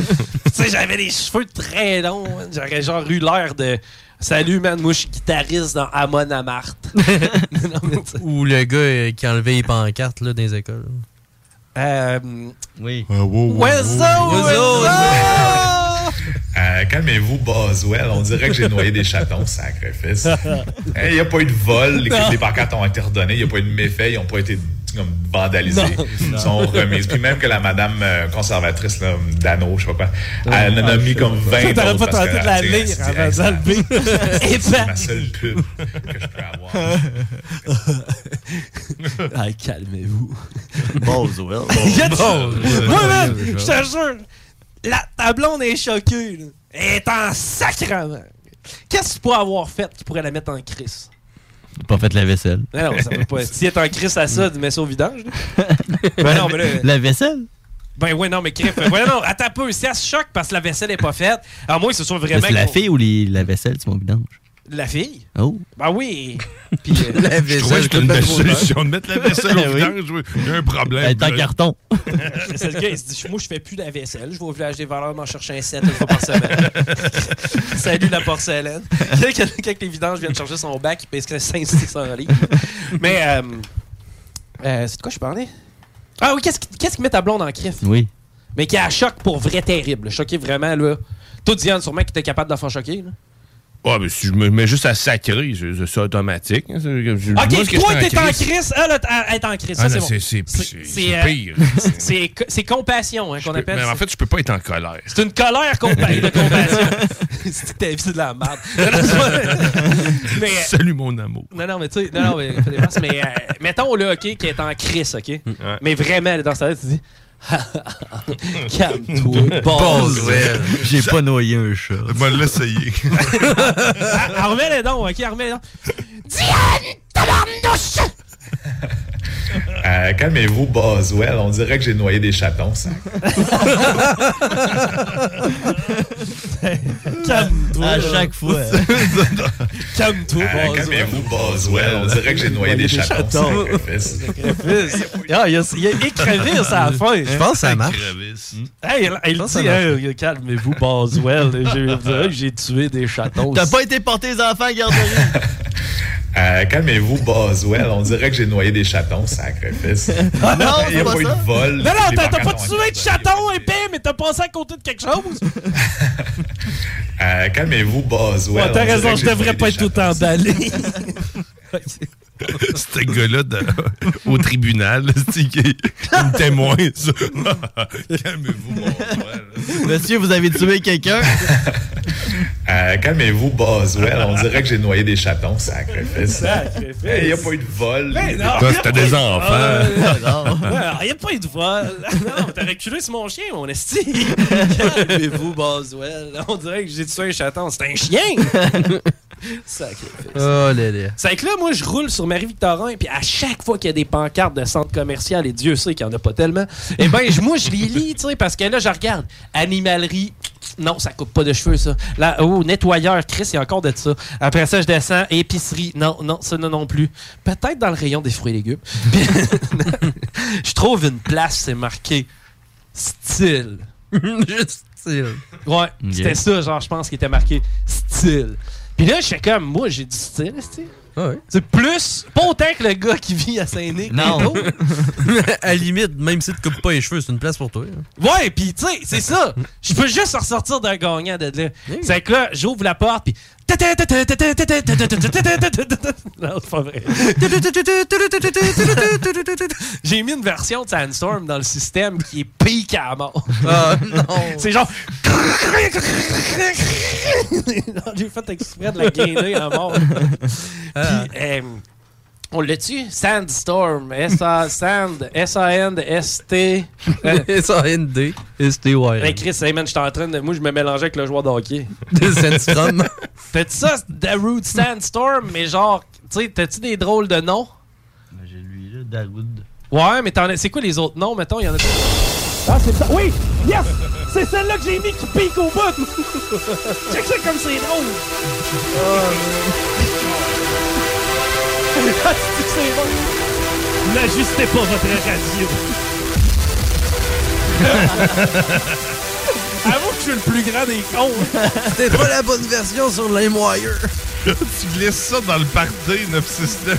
tu sais, j'avais des cheveux très longs. man. J'aurais genre eu l'air de. Salut, man, moi, je suis guitariste dans Amon Amarth. (laughs) Ou le gars euh, qui enlevait les pancartes là, dans les écoles. Euh, oui. Wezo, Euh, Calmez-vous, Boswell. On dirait que j'ai noyé des chatons, (laughs) sacrifice. (laughs) Il n'y a pas eu de vol. Les, les pancartes ont été redonnées. Il n'y a pas eu de méfaits. Ils n'ont pas été comme, vandalisés. Non. Ils sont remises. Puis même que la madame euh, conservatrice, là, Dano, je sais pas quoi, elle en a mis comme sais pas. 20 T'aurais pas tenté de la lire avant ça- d'enlever. C'est ben. ma seule pub que je peux avoir. (laughs) Ah, calmez-vous. Boswell. Y a- Boswell. Moi, man, je te jure, la, ta blonde est choquée. là. Elle est en sacrement. Qu'est-ce que tu pourrais avoir fait qui pourrait la mettre en crise? Pas fait la vaisselle. Non, non, ça va pas. (laughs) Si elle est en crise à ça, mets ça au vidange. (laughs) ben non, mais là. La vaisselle? Ben ouais, non, mais crif. Ouais, non, attends un peu. Si elle se choque parce que la vaisselle n'est pas faite, à moins que ce soit vraiment. C'est la fille ou les- la vaisselle, c'est mon vidange? La fille? Oh. Ben oui. (laughs) Puis, euh, La Je trouvais que une belle solution de mettre la vaisselle (laughs) au Oui. vidange. oui. Il y a un problème. Elle est en carton. (laughs) c'est le gars, il se dit Moi, je fais plus la vaisselle. Je vais au village des valeurs m'en chercher un set une fois par semaine. Salut la porcelaine. Quelqu'un quand les vidanges viennent chercher son bac, il pèse que 500 livres. Mais, euh, euh, c'est de quoi je parlais? Ah oui, qu'est-ce qui, qu'est-ce qui met ta blonde en crif Oui. Mais qui a un choc pour vrai terrible. Choqué vraiment, là. Toi, Diane, sûrement que t'es capable de la faire choquer, là. Ouais, mais si je me mets juste à sacrer, c'est automatique. hein, Ok, toi, t'es en crise-. Elle, elle est en crise. Ah Ça, c'est bon. c'est euh, (laughs) pire. c'est- compassion hein, qu'on appelle. Mais en fait, je peux pas être en colère. C'est une colère compa- de compassion. (laughs) c'est ta vie, c'est de la merde. (laughs) Mais, Salut mon amour. non, non, mais tu sais, non, non, mais, fais des farces, mais euh, mettons, là, OK, qu'elle est en crise, OK? Mais vraiment, elle est dans sa tête, tu dis, (laughs) calme-toi. J'ai pas noyé un chat. Je vais l'essayer. (laughs) Ah, Remets-les donc, OK, remets-les donc. Diane, tabarnouche! Euh, Calmez-vous, Boswell. On dirait que j'ai noyé des chatons, ça. Calme-toi. À chaque fois. (laughs) Calme-toi, Euh, Boswell. Calmez-vous, Boswell. On dirait que j'ai noyé des chatons. (laughs) Ah, il y a, il y a écrevisse à la fin. Je pense que ça marche. Hey, elle Je pense dit, hein, calmez-vous, Boswell. J'ai- J'ai tué des chatons. T'as pas été porter les enfants à garderie? (laughs) Euh, Calmez-vous, Boswell. On dirait que j'ai noyé des chatons, sacrifice. Ah (laughs) non, Il n'y a c'est pas pas eu ça. de vol. Non, non, t'as t'as pas tué de chaton épais, mais t'as passé à côté de quelque chose. (laughs) Euh, Calmez-vous, Boswell. Ouais, t'as raison, je devrais pas être tout emballé. (laughs) Ce gars-là de- au tribunal, c'est qui est comme témoin, ça. Calmez-vous, mon Monsieur, vous avez tué quelqu'un? Euh, Calmez-vous, Boswell. On dirait que j'ai noyé des chatons, sacrifice. Sacrifice. Il n'y a pas eu de vol. Non, y a c'était des eu- enfants. (laughs) Ah, (laughs) Il n'y a pas eu de vol. (laughs) Non, t'as reculé sur mon chien, mon esti. Calmez-vous, Boswell. On dirait que j'ai tué un chaton. C'est un chien. Sacrifice. Oh là là. C'est que là, moi, je roule sur Marie-Victorin, puis à chaque fois qu'il y a des pancartes de centre commercial, et Dieu sait qu'il n'y en a pas tellement, eh ben, je- moi, je les lis, tu sais, parce que là, je regarde. Animalerie, non, ça coupe pas de cheveux, ça. Là, oh, nettoyeur, Chris, il y a encore de ça. Après ça, je descends. Épicerie, non, non, ça, non, non plus. Peut-être dans le rayon des fruits et légumes. (laughs) Je trouve une place, c'est marqué style (laughs) Juste style. Ouais, c'était ça, genre, je pense qu'il était marqué style. Puis là, je fais comme, moi, j'ai du style, style. C'est plus, pas autant que le gars qui vit à Saint-Nic. Non. mais (laughs) à la limite, même si tu te coupes pas les cheveux, c'est une place pour toi. hein. Ouais, pis tu sais, c'est ça. Je peux juste ressortir d'un gagnant de là. C'est que là, j'ouvre la porte, pis. Non, c'est pas vrai. J'ai mis une version de Sandstorm dans le système qui est pique à mort. Ah, non. (laughs) C'est genre. (laughs) J'ai fait exprès de la gainer à mort. Puis, euh, on l'a tu Sandstorm. S-A- Sand. S-A-N-D-S-T. S-A-N-D. S-T-Y. Hey Chris, hey man, j'étais en train de. Moi, je me mélangeais avec le joueur de hockey. (laughs) Sandstrom. (laughs) T'as-tu ça, Darude Sandstorm, mais genre, tu sais, t'as-tu des drôles de noms? J'ai lui, là, Darude. Ouais, mais t'en as- c'est quoi les autres noms, mettons? Il y en a. Ah, c'est ça. Oui! Yes! C'est celle-là que j'ai mis qui pique au bout! (laughs) Check ça comme c'est drôle! Ah, bon! (laughs) N'ajustez pas votre radio! (laughs) Avoue que je suis le plus grand des cons! C'était pas la bonne version sur LimeWire. tu glisses ça dans le party 969.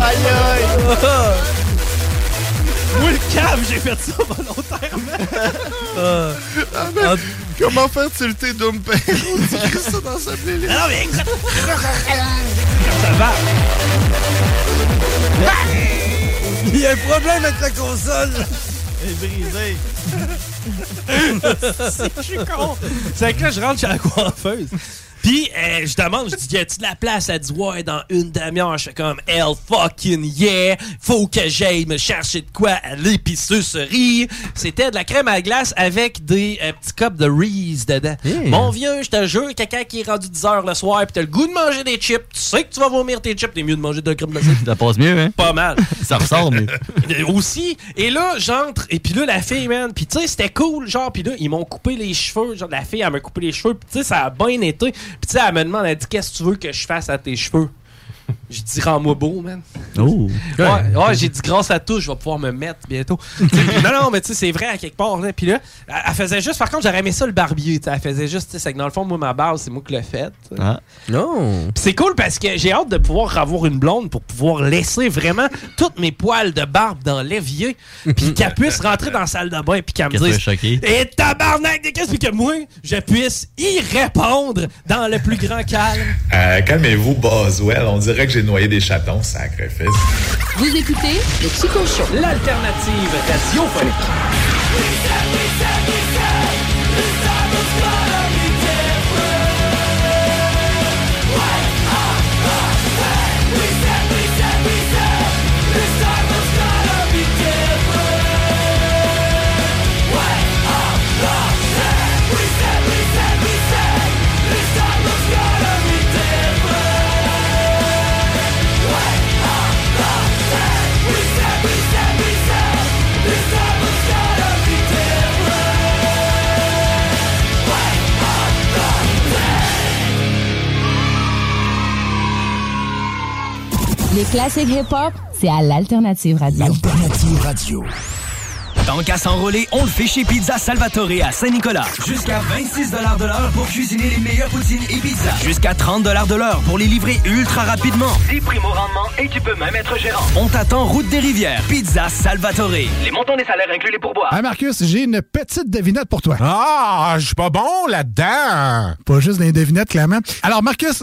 Aïe aïe! (laughs) Moi, le cave, j'ai fait ça volontairement! Ah, mais Comment faire-tu tes Dumper? tu ça dans sa playlist. Ah non, mais écoute! ça va! Il y a un problème avec la console. Elle est brisée. (laughs) C'est- je suis con. C'est que là, je rentre chez la coiffeuse. Puis, euh, je demande, je dis, y a-tu de la place? Elle dit, ouais, dans une demi-heure? Je fais comme, hell fucking yeah! Faut que j'aille me chercher de quoi à l'épicerie. C'était de la crème à glace avec des euh, petits cups de Reese dedans. Mon vieux, je te jure, quelqu'un qui est rendu 10 heures le soir pis t'as le goût de manger des chips, tu sais que tu vas vomir tes chips, t'es mieux de manger de la crème glacée. Ça passe mieux, hein? Pas mal. Ça ressort, mais. (laughs) Euh, aussi. Et là, j'entre, et puis là, la fille, man, puis tu sais, c'était cool, genre, puis là, ils m'ont coupé les cheveux, genre, la fille, elle m'a coupé les cheveux, puis tu sais, ça a bien été. Puis tu elle me demande, elle dit, qu'est-ce que tu veux que je fasse à tes cheveux? J'ai dit, rends-moi beau, man. Oh. Ouais, ouais, j'ai dit, grâce à tout, je vais pouvoir me mettre bientôt. (laughs) non, non, mais tu sais, c'est vrai à quelque part. Là. Puis là, elle, faisait juste, par contre, j'aurais aimé ça le barbier. Elle faisait juste, c'est que dans le fond, moi, ma base, c'est moi qui l'ai faite. Ah. Non. Puis c'est cool parce que j'ai hâte de pouvoir avoir une blonde pour pouvoir laisser vraiment (laughs) toutes mes poils de barbe dans l'évier. Puis (laughs) qu'elle puisse rentrer dans la salle de bain puis qu'elle me dise. Et tabarnak de qu'est-ce puis que moi, je puisse y répondre dans le plus grand calme. Euh, Calmez-vous, Boswell. On dirait que j'ai noyé des chatons, sacrifice. Vous écoutez le Chico Show. L'alternative radiophonique. Les classiques hip-hop, c'est à l'Alternative Radio. Alternative Radio. Tant qu'à s'enrôler, on le fait chez Pizza Salvatore à Saint-Nicolas. Jusqu'à 26 de l'heure pour cuisiner les meilleures poutines et pizzas. Jusqu'à 30 de l'heure pour les livrer ultra rapidement. 10 primes au rendement et tu peux même être gérant. On t'attend route des rivières. Pizza Salvatore. Les montants des salaires inclus les pourboires. Hey Marcus, j'ai une petite devinette pour toi. Ah, je suis pas bon là-dedans. Pas juste des devinettes, clairement. Alors, Marcus,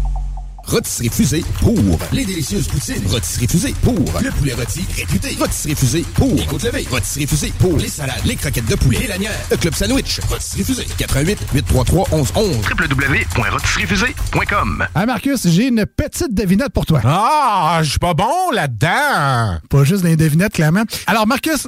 Rôtisserie Fusée pour les délicieuses poutines. Rôtisserie Fusée pour le poulet rôti réputé. Rôtisserie Fusée pour les côtes levées. Rôtisserie Fusée pour les salades, les croquettes de poulet, les lanières, le club sandwich. Rôtisserie Fusée 88 833 1111 www.rôtisseriefusée.com Hey Marcus, j'ai une petite devinette pour toi. Ah, je suis pas bon là-dedans. Pas juste des devinettes, clairement. Alors, Marcus,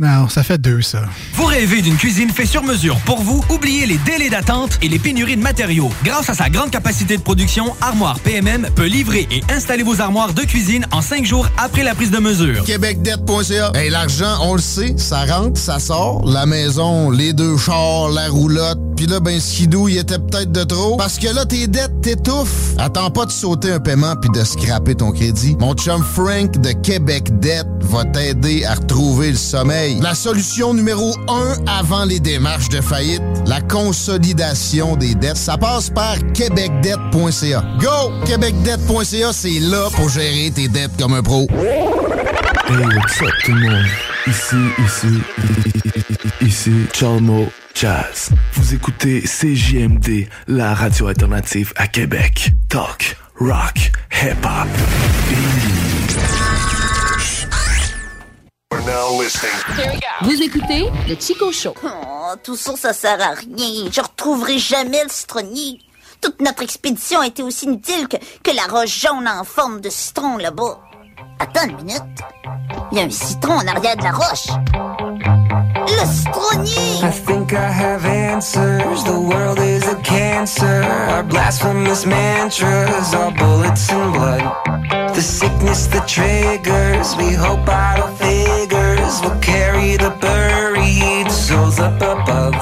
Non, ça fait deux, ça. Vous rêvez d'une cuisine faite sur mesure pour vous? Oubliez les délais d'attente et les pénuries de matériaux. Grâce à sa grande capacité de production, Armoire PMM peut livrer et installer vos armoires de cuisine en cinq jours après la prise de mesure. Québecdebt.ca. Hey, l'argent, on le sait, ça rentre, ça sort. La maison, les deux chars, la roulotte. Puis là, ben, skidou, il était peut-être de trop. Parce que là, tes dettes t'étouffent. Attends pas de sauter un paiement puis de scraper ton crédit. Mon chum Frank de Québec Debt va t'aider à retrouver le sommeil. La solution numéro un avant les démarches de faillite, la consolidation des dettes. Ça passe par québecdebt.ca. Go! Québecdebt.ca, c'est là pour gérer tes dettes comme un pro. Hey, what's up tout le monde? Ici, ici, ici, Chalmo Jazz. Vous écoutez CJMD, la radio alternative à Québec. Talk, rock, hip-hop. Vous écoutez le Chico Show. Oh, tout ça, ça sert à rien. Je retrouverai jamais le citronnier. Toute notre expédition a été aussi inutile que, que la roche jaune en forme de citron là-bas. Attends une minute. Il y a un citron en arrière de la roche. I think I have answers. The world is a cancer. Our blasphemous mantras are bullets and blood. The sickness that triggers. We hope idle figures will carry the buried souls up above.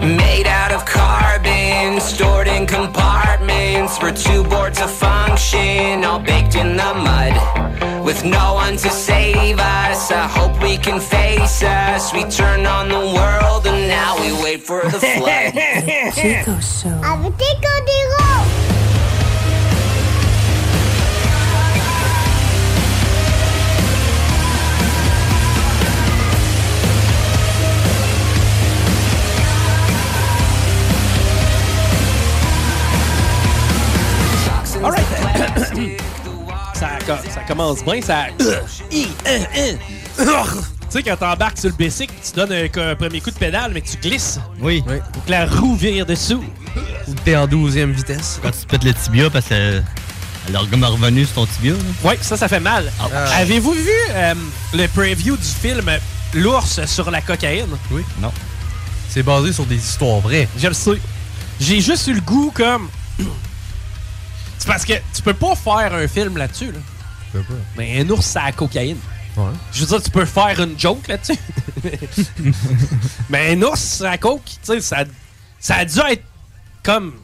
Made out of carbon, stored in compartments. We're too bored to function, all baked in the mud. With no one to save us, I hope we can face us. We turn on the world and now we wait for the (laughs) flood. Chico Show. Avec des codéraux! All ça commence bien, ça. Tu sais, quand t'embarques sur le bicycle, tu donnes un, un premier coup de pédale, mais tu glisses. Oui. Faut que la roue vire dessous. T'es en 12e vitesse. Quand tu te pètes le tibia parce que elle a revenu sur ton tibia. Oui, ça, ça fait mal. Ah. Avez-vous vu euh, le preview du film L'ours sur la cocaïne? Oui. Non. C'est basé sur des histoires vraies. Je le sais. J'ai juste eu le goût comme. (clears throat) C'est parce que tu peux pas faire un film là-dessus. Là. Mais un ours, à la cocaïne. Je veux dire, tu peux faire une joke là-dessus. (laughs) Mais un ours à la coke, tu sais, ça, ça a dû être comme.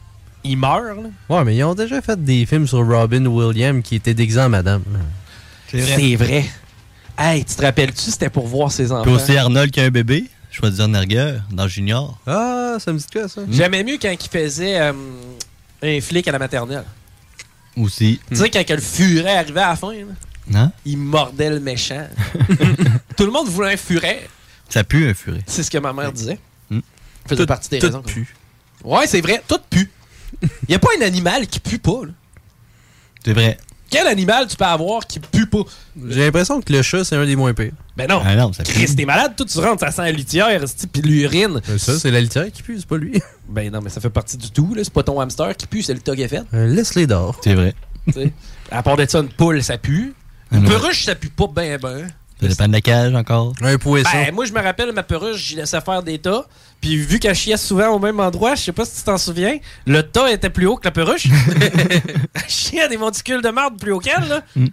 Il meurt, là. Ouais, mais ils ont déjà fait des films sur Robin Williams qui était déguisé en madame. C'est vrai. Hey, tu te rappelles-tu, c'était pour voir ses enfants? Puis aussi Arnold qui a un bébé, Schwarzenegger, dans Junior. Ah, ça me dit quoi, ça? J'aimais mieux quand il faisait euh, un flic à la maternelle. Aussi. Tu sais, quand que le furet arrivait à la fin, là, Non? il mordait le méchant. (laughs) Tout le monde voulait un furet. Ça pue un furet. C'est ce que ma mère disait. Hmm. Faisait Tout- partie des tout raisons. pue. Ouais, c'est vrai, tout pue. Il n'y a pas un animal qui pue pas. C'est vrai. Quel animal tu peux avoir qui pue pas? J'ai l'impression que le chat, c'est un des moins pires. Ben non. Ah non, ça pue. Chris, t'es malade, toi, tu rentres, ça sent la litière, puis l'urine. Euh, Ça, c'est la litière qui pue, c'est pas lui. (laughs) Ben non, mais ça fait partie du tout, là. C'est pas ton hamster qui pue, c'est le tog fait. Euh, Laisse-les d'or. C'est vrai. Tu sais. À part de ça, une poule, ça pue. Une perruche, ça pue pas ben ben. Ça dépend de la cage encore. Un poisson. Ben, moi, je me rappelle, ma perruche, j'y laissais faire des tas. Puis, vu qu'elle chiait souvent au même endroit, je sais pas si tu t'en souviens, le tas était plus haut que la perruche. (laughs) (laughs) Elle chiait à des monticules de marde plus haut qu'elle, là. Mm.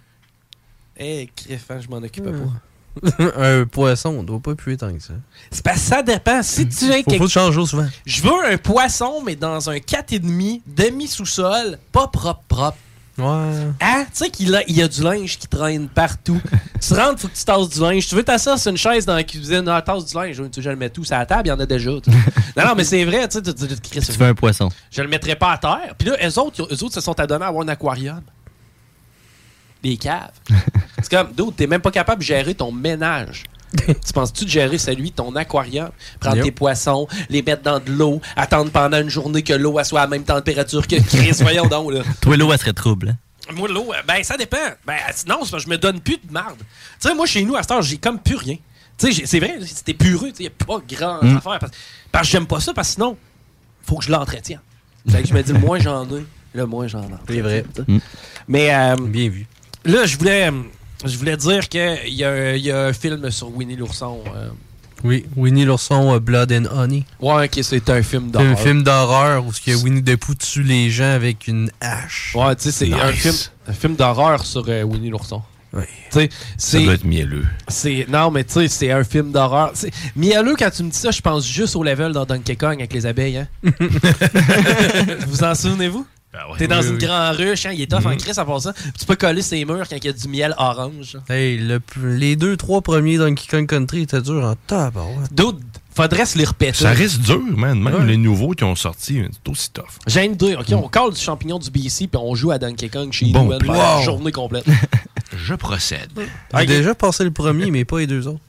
Eh, criffant, je m'en occupais pas. (laughs) un poisson, on doit pas puer tant que ça. C'est que ça dépend. Si tu es Faut, faut le changer souvent. Je veux un poisson, mais dans un 4,5, demi-sous-sol, pas propre, propre. Ouais. Hein? Tu sais qu'il a, il y a du linge qui traîne partout. (laughs) tu rentres, faut que tu tasses du linge. Tu veux t'asseoir sur une chaise dans la cuisine, ah, tasse du linge. Tu veux, je le mets tout sur la table, il y en a déjà. (laughs) non, non, mais c'est vrai, tu sais, tu- tu- tu- Chris, Tu fais un poisson. je le mettrais pas à terre. Puis là, eux autres, eux autres se sont adonnés à avoir un aquarium. Des caves. (laughs) c'est comme, d'autres, t'es même pas capable de gérer ton ménage. Tu penses-tu de gérer celui de ton aquarium? Prendre Yep. tes poissons, les mettre dans de l'eau, attendre pendant une journée que l'eau soit à la même température que Chris, (laughs) voyons donc, là. Toi, l'eau, elle serait trouble. hein? Moi, l'eau, euh, ben, ça dépend. Ben, non, c'est parce que je me donne plus de marde. Tu sais, moi, chez nous, à cette heure, j'ai comme plus rien. Tu sais, c'est vrai, c'était pureux. Il n'y a pas grand Mm. affaire. Parce, parce que j'aime pas ça, parce que sinon, faut que je l'entretienne. (laughs) Fait que je me dis, le moins j'en ai, le moins j'en ai. C'est vrai. Mais. euh, Bien vu. Là, je voulais, euh, je voulais dire qu'il y, a y a un film sur Winnie l'ourson. euh. Oui, Winnie l'ourson, euh, Blood and Honey. Ouais, ok, c'est un film C'est d'horreur. un film d'horreur où ce que Winnie the Pooh tue les gens avec une hache. Ouais, tu sais, c'est un film, un film d'horreur sur euh, Winnie l'ourson. Oui. Tu sais, Ça c'est. doit être mielleux. C'est non mais tu sais c'est un film d'horreur. C'est- Mielleux quand tu me dis ça, je pense juste au level dans Donkey Kong avec les abeilles. Hein? (laughs) vous en souvenez-vous? T'es dans Oui, une oui. grande ruche, hein, il est tough en Mhm. crise à part ça. Puis tu peux coller ses murs quand il y a du miel orange. Hey, le les deux, trois premiers Donkey Kong Country étaient durs en tabarouette. D'autres, faudrait se les répéter. Ça reste dur, man. Même Ouais. les nouveaux qui ont sorti, c'est aussi tough. J'ai une deux. OK, on colle du champignon du BC puis on joue à Donkey Kong chez Bon nous Wow. journée complète. (laughs) Je procède. J'ai déjà passé le premier, mais pas les deux autres.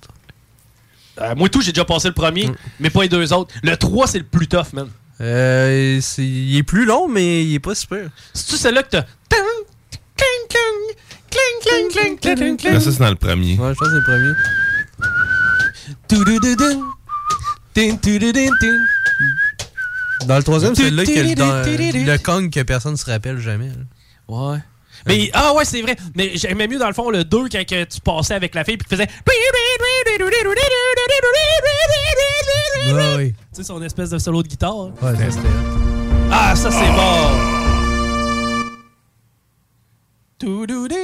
Euh, moi tout, j'ai déjà passé le premier, mais pas les deux autres. Le 3, c'est le plus tough, man. Euh, c'est- il est plus long, mais il est pas super. C'est-tu celle-là que t'as... Cling, cling, cling, cling, cling, cling. Mais ça, c'est dans le premier. Ouais, je pense que c'est le premier. Dans le troisième, c'est là que le, dans- le Kong que personne se rappelle jamais. là. Ouais. Mais, ah ouais, c'est vrai. Mais j'aimais mieux dans le fond le 2 quand que tu passais avec la fille puis tu faisais. Ouais, oui. Tu sais, son espèce de solo de guitare. Ouais, ça, c'était. Ah, ça c'est bon. Tudududun.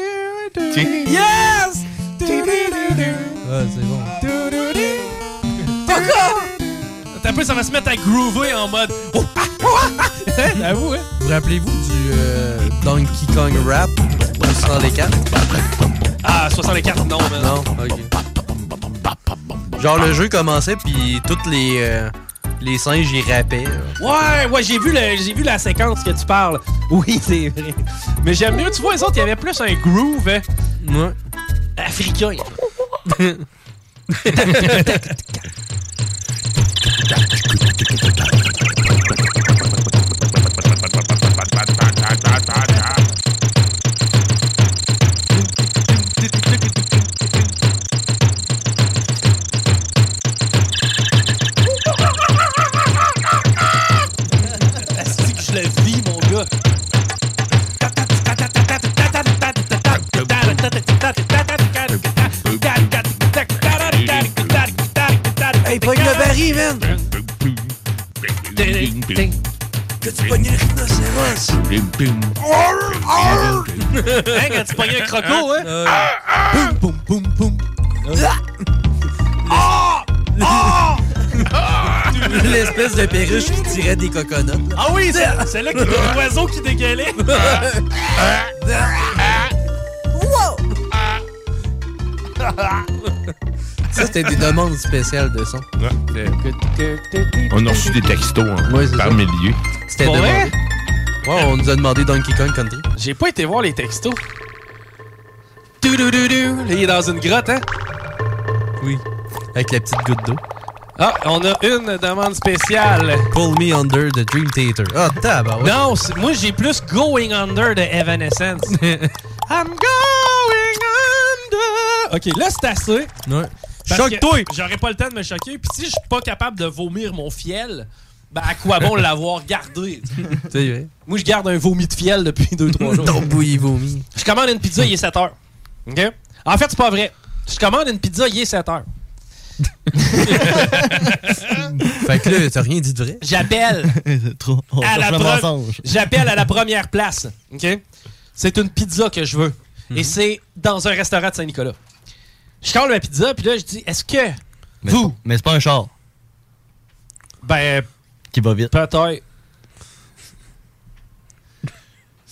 Yes! Ouais, c'est bon. T'as un peu, ça va se mettre à groover en mode. Oh, ah, oh, ah, ah. J'avoue, hein? Vous rappelez-vous du euh, Donkey Kong Rap au 64? Ah, 64, non, mais Non, ok. Genre, le jeu commençait, puis toutes les, euh, les singes, ils rappaient. Ouais, ouais, j'ai vu, le- vu la séquence que tu parles. (laughs) Oui, c'est vrai. Mais j'aime mieux, tu vois, les autres, il y avait plus un groove hein, Ouais. africain. (laughs) (laughs) Que je le? Hey, man! Que tu pognes le rhinocéros! Hein, quand tu pognais un croco, hein? Boum, boum, boum, boum. L'espèce de perruche qui tirait des coconuts. Ah oui, c'est c'est là a l'oiseau qui dégueulait. Ça, c'était des demandes spéciales de son. On a reçu des textos hein, Ouais, c'est par ça. milliers. C'était demandé. vrai? Ouais, on nous a demandé Donkey Kong Country. J'ai pas été voir les textos. Toudoudou. Là, il est dans une grotte, hein? Oui. Avec la petite goutte d'eau. Ah, on a une demande spéciale. Pull me under the Dream Theater. Ah, tabarouette. Non, c'est- moi j'ai plus Going Under de Evanescence. (laughs) I'm going under. Ok, là c'est assez. Ouais. Choque-toi! que J'aurais pas le temps de me choquer. Puis si je suis pas capable de vomir mon fiel, ben à quoi bon (laughs) l'avoir gardé? (laughs) vrai. Moi je garde un vomi de fiel depuis 2-3 jours. Ton bouillie vomi. Je commande une pizza, il est 7 heures. OK? En fait, c'est pas vrai. Je commande une pizza, il est 7 heures. (laughs) Fait que là, t'as rien dit de vrai? J'appelle à la pre-. J'appelle à la première place. OK? C'est une pizza que je veux. Mhm. Et c'est dans un restaurant de Saint-Nicolas. Je colle ma pizza, puis là, je dis Est-ce que Mais vous. Mais c'est pas un char Ben, qui va vite. peut-être.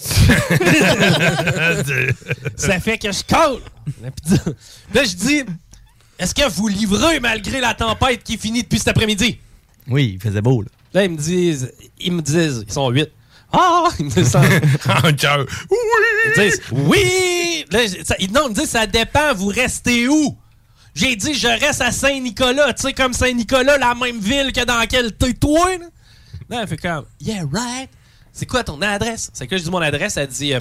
(laughs) ça fait que je colle la pizza. Là, je dis, est-ce que vous livrez malgré la tempête qui finit depuis cet après-midi? Oui, il faisait beau, là. Là, ils me disent, ils me disent, ils sont huit. Ah! Ils me disent ça. (laughs) En cœur. Ils disent, oui! Là, j'ai- ça- non, ils me disent, ça dépend, vous restez où? J'ai dit, je reste à Saint-Nicolas. Tu sais, comme Saint-Nicolas, la même ville que dans laquelle t'es toi, là? Là, elle fait comme, yeah, right. C'est quoi ton adresse? C'est que je dis mon adresse, elle dit, euh,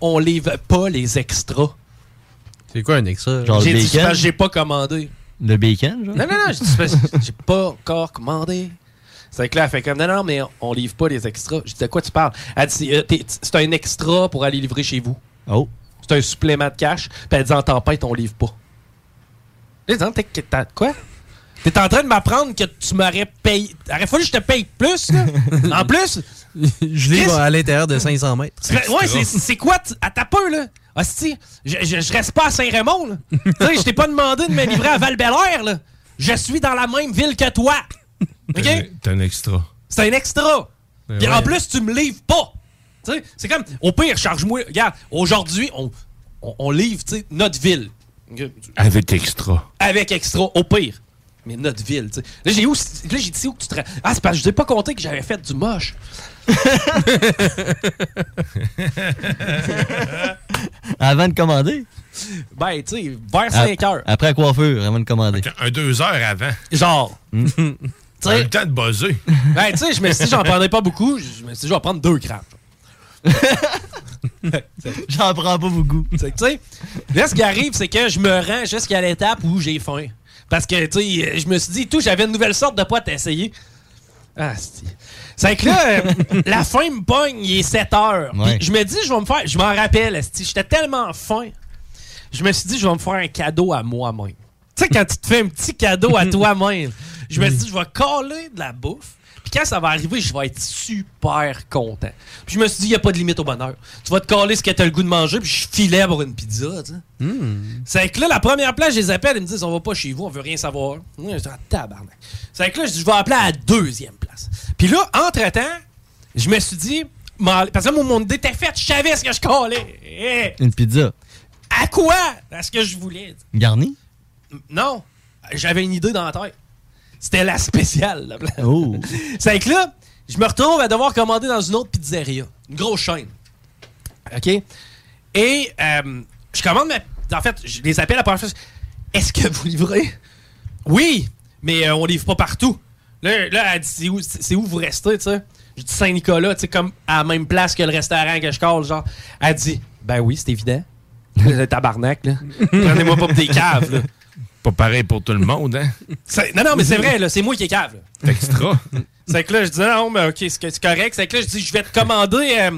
on livre pas les extras. C'est quoi un extra? Genre J'ai le dit, j'ai pas commandé. Le bacon, genre? Non, non, non, dit, j'ai pas encore commandé. C'est que là, elle fait comme, non, non, mais on livre pas les extras. Je dis, de quoi tu parles? Elle dit, euh, t'es- c'est un extra pour aller livrer chez vous. Oh. C'est un supplément de cash. Puis elle dit, en tempête, on livre pas. Là, dis, t'es- t'as- quoi? T'es en train de m'apprendre que tu m'aurais payé. Aurait fallu que je te paye plus, là. (laughs) en plus. Je livre à l'intérieur de 500 mètres. Ouais, c'est- c'est quoi? tu- À ta peu, là? Hostie, je, je, je reste pas à Saint-Raymond, là. (laughs) tu sais, je t'ai pas demandé de me livrer à val là. Je suis dans la même ville que toi. OK? T'es un extra. C'est un extra. Ben Puis ouais. en plus, tu me livres pas. Tu sais, c'est comme, au pire, charge-moi. Regarde, aujourd'hui, on, on, on livre, tu sais, notre ville. Avec extra. Avec extra, au pire. Mais notre ville, tu sais. Là, j'ai où, là, j'ai dit où que tu te. Ah, c'est parce que je t'ai pas compté que j'avais fait du moche. (laughs) Avant de commander? Ben, tu sais, vers Ap- 5 heures. Après la coiffure, avant de commander. Un deux heures avant. Genre. (laughs) T'as eu le temps de buzzer. (laughs) Ben, tu sais, je me suis dit, j'en prendrais pas beaucoup. Je me suis dit, je vais prendre deux grammes. (laughs) J'en prends pas beaucoup. Tu sais, là, ce qui arrive, c'est que je me rends jusqu'à l'étape où j'ai faim. Parce que, tu sais, je me suis dit, tout, j'avais une nouvelle sorte de pote à essayer. Ah, c'est. C'est que là, (laughs) la faim me pogne, il est 7 heures. Ouais. Je me dis, je vais me faire. Je m'en rappelle, j'étais tellement faim. Je me suis dit, je vais me faire un cadeau à moi-même. Tu sais, quand tu te fais un petit cadeau à toi-même, je me suis dit, je vais coller de la bouffe. Puis quand ça va arriver, je vais être super content. Puis je me suis dit, il n'y a pas de limite au bonheur. Tu vas te coller ce que tu as le goût de manger, puis je filais pour une pizza, tu sais. C'est que là, la première place, je les appelle, ils me disent, on va pas chez vous, on veut rien savoir. Je dis, ah, tabarnak. C'est que là, je dis, je vais appeler à la deuxième place. Puis là, entre-temps, je me suis dit, parce que là, mon idée était faite, je savais ce que je collais. Une pizza. à quoi? À ce que je voulais? Garni? Non, j'avais une idée dans la tête. C'était la spéciale. la place. Oh. (laughs) C'est que là, je me retrouve à devoir commander dans une autre pizzeria. Une grosse chaîne. OK? Et euh, je commande ma. En fait, je les appelle la première fois. Est-ce que vous livrez? Oui, mais euh, on livre pas partout. Là, là elle dit c'est où, c'est où vous restez, tu sais? Je dis Saint-Nicolas, tu sais, comme à la même place que le restaurant que je colle, genre. Elle dit Ben oui, c'est évident. (laughs) Le tabarnak, là. (laughs) Prenez-moi pas pour des caves, là. Pas pareil pour tout le (laughs) monde, hein? Non, non, mais c'est vrai, là, c'est moi qui est cave. là. Extra. (laughs) C'est que là, je dis non, mais ok, c'est correct. C'est que là, je dis, je vais te commander euh,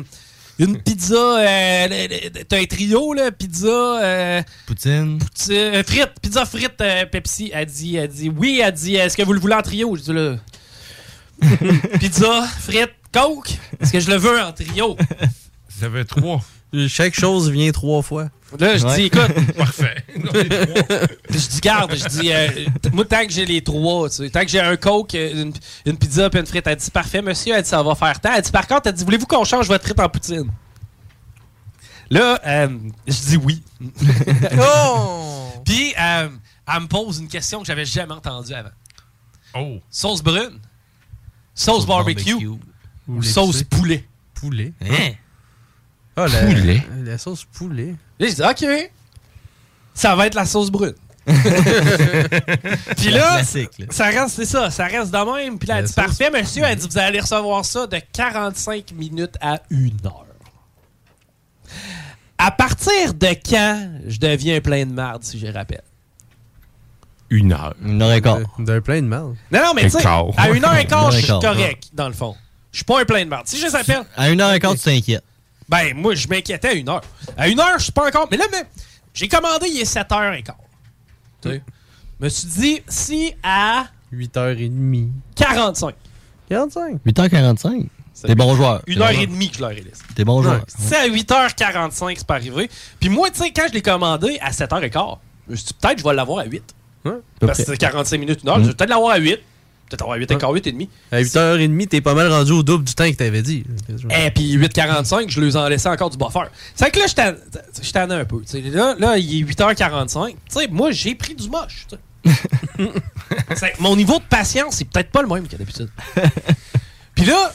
une pizza. euh, T'as un trio, là, pizza. euh, Poutine. pizza- euh, frites, pizza frites euh, Pepsi. Elle dit, elle dit, oui, elle dit, est-ce que vous le voulez en trio? Je dis, là. (laughs) pizza, frites, coke. Est-ce que je le veux en trio? Ça fait trois. Chaque chose vient trois fois. Là, je dis, écoute. (laughs) Parfait. Je dis, garde, je dis, euh, moi, tant que j'ai les trois, tu sais, tant que j'ai un coke, une, une pizza puis une frite, elle dit, parfait, monsieur, elle dit, ça va faire tant. Elle dit, par contre, elle dit, voulez-vous qu'on change votre frite en poutine? Là, euh, je dis oui. (laughs) Puis, euh, elle me pose une question que j'avais jamais entendue avant. Oh. Sauce brune, sauce barbecue, ou Ou sauce poulet. Poulet. Hein? Ah, la, Poulet. La sauce poulet. Là, je dis, OK, ça va être la sauce brune. (laughs) Puis là, ça reste, c'est ça, ça reste de même. Puis là, elle dit, parfait, monsieur, elle dit, vous allez recevoir ça de 45 minutes à 1 heure. À partir de quand je deviens plein de marde, si je rappelle? Une heure. Une heure et quart. D'un plein de mal. Non, non, mais tu sais, à 1 heure et Une quart, je suis correct, dans le fond. Je suis pas un plein de marde. Si je s'appelle, À une heure et quart, tu t'inquiètes. Ben, moi, je m'inquiétais à 1 heure. À 1 heure, je suis pas encore. Mais là, mais, j'ai commandé, il est 7 heures et quart. Tu sais, je me suis dit, si à 8h30. 45. 45. 8h45. T'es bon joueur. Une heure et demie que je leur ai laissé. T'es bon joueur. C'est à 8h45, c'est pas arrivé. Puis moi, tu sais, quand je l'ai commandé à 7h15, je me suis dit, peut-être je vais l'avoir à 8. peu Parce que c'est 45 minutes, une heure. Mm. Je vais peut-être l'avoir à 8. Peut-être avoir 8h15, 8h30. À 8h30, t'es pas mal rendu au double du temps que t'avais dit. Et puis 8h45, je leur en laissais encore du buffer. C'est que là, je t'en- ai un peu. Là, là, il est 8h45. Tu sais, moi, j'ai pris du moche. que (laughs) mon niveau de patience, c'est peut-être pas le même qu'à d'habitude. Puis là,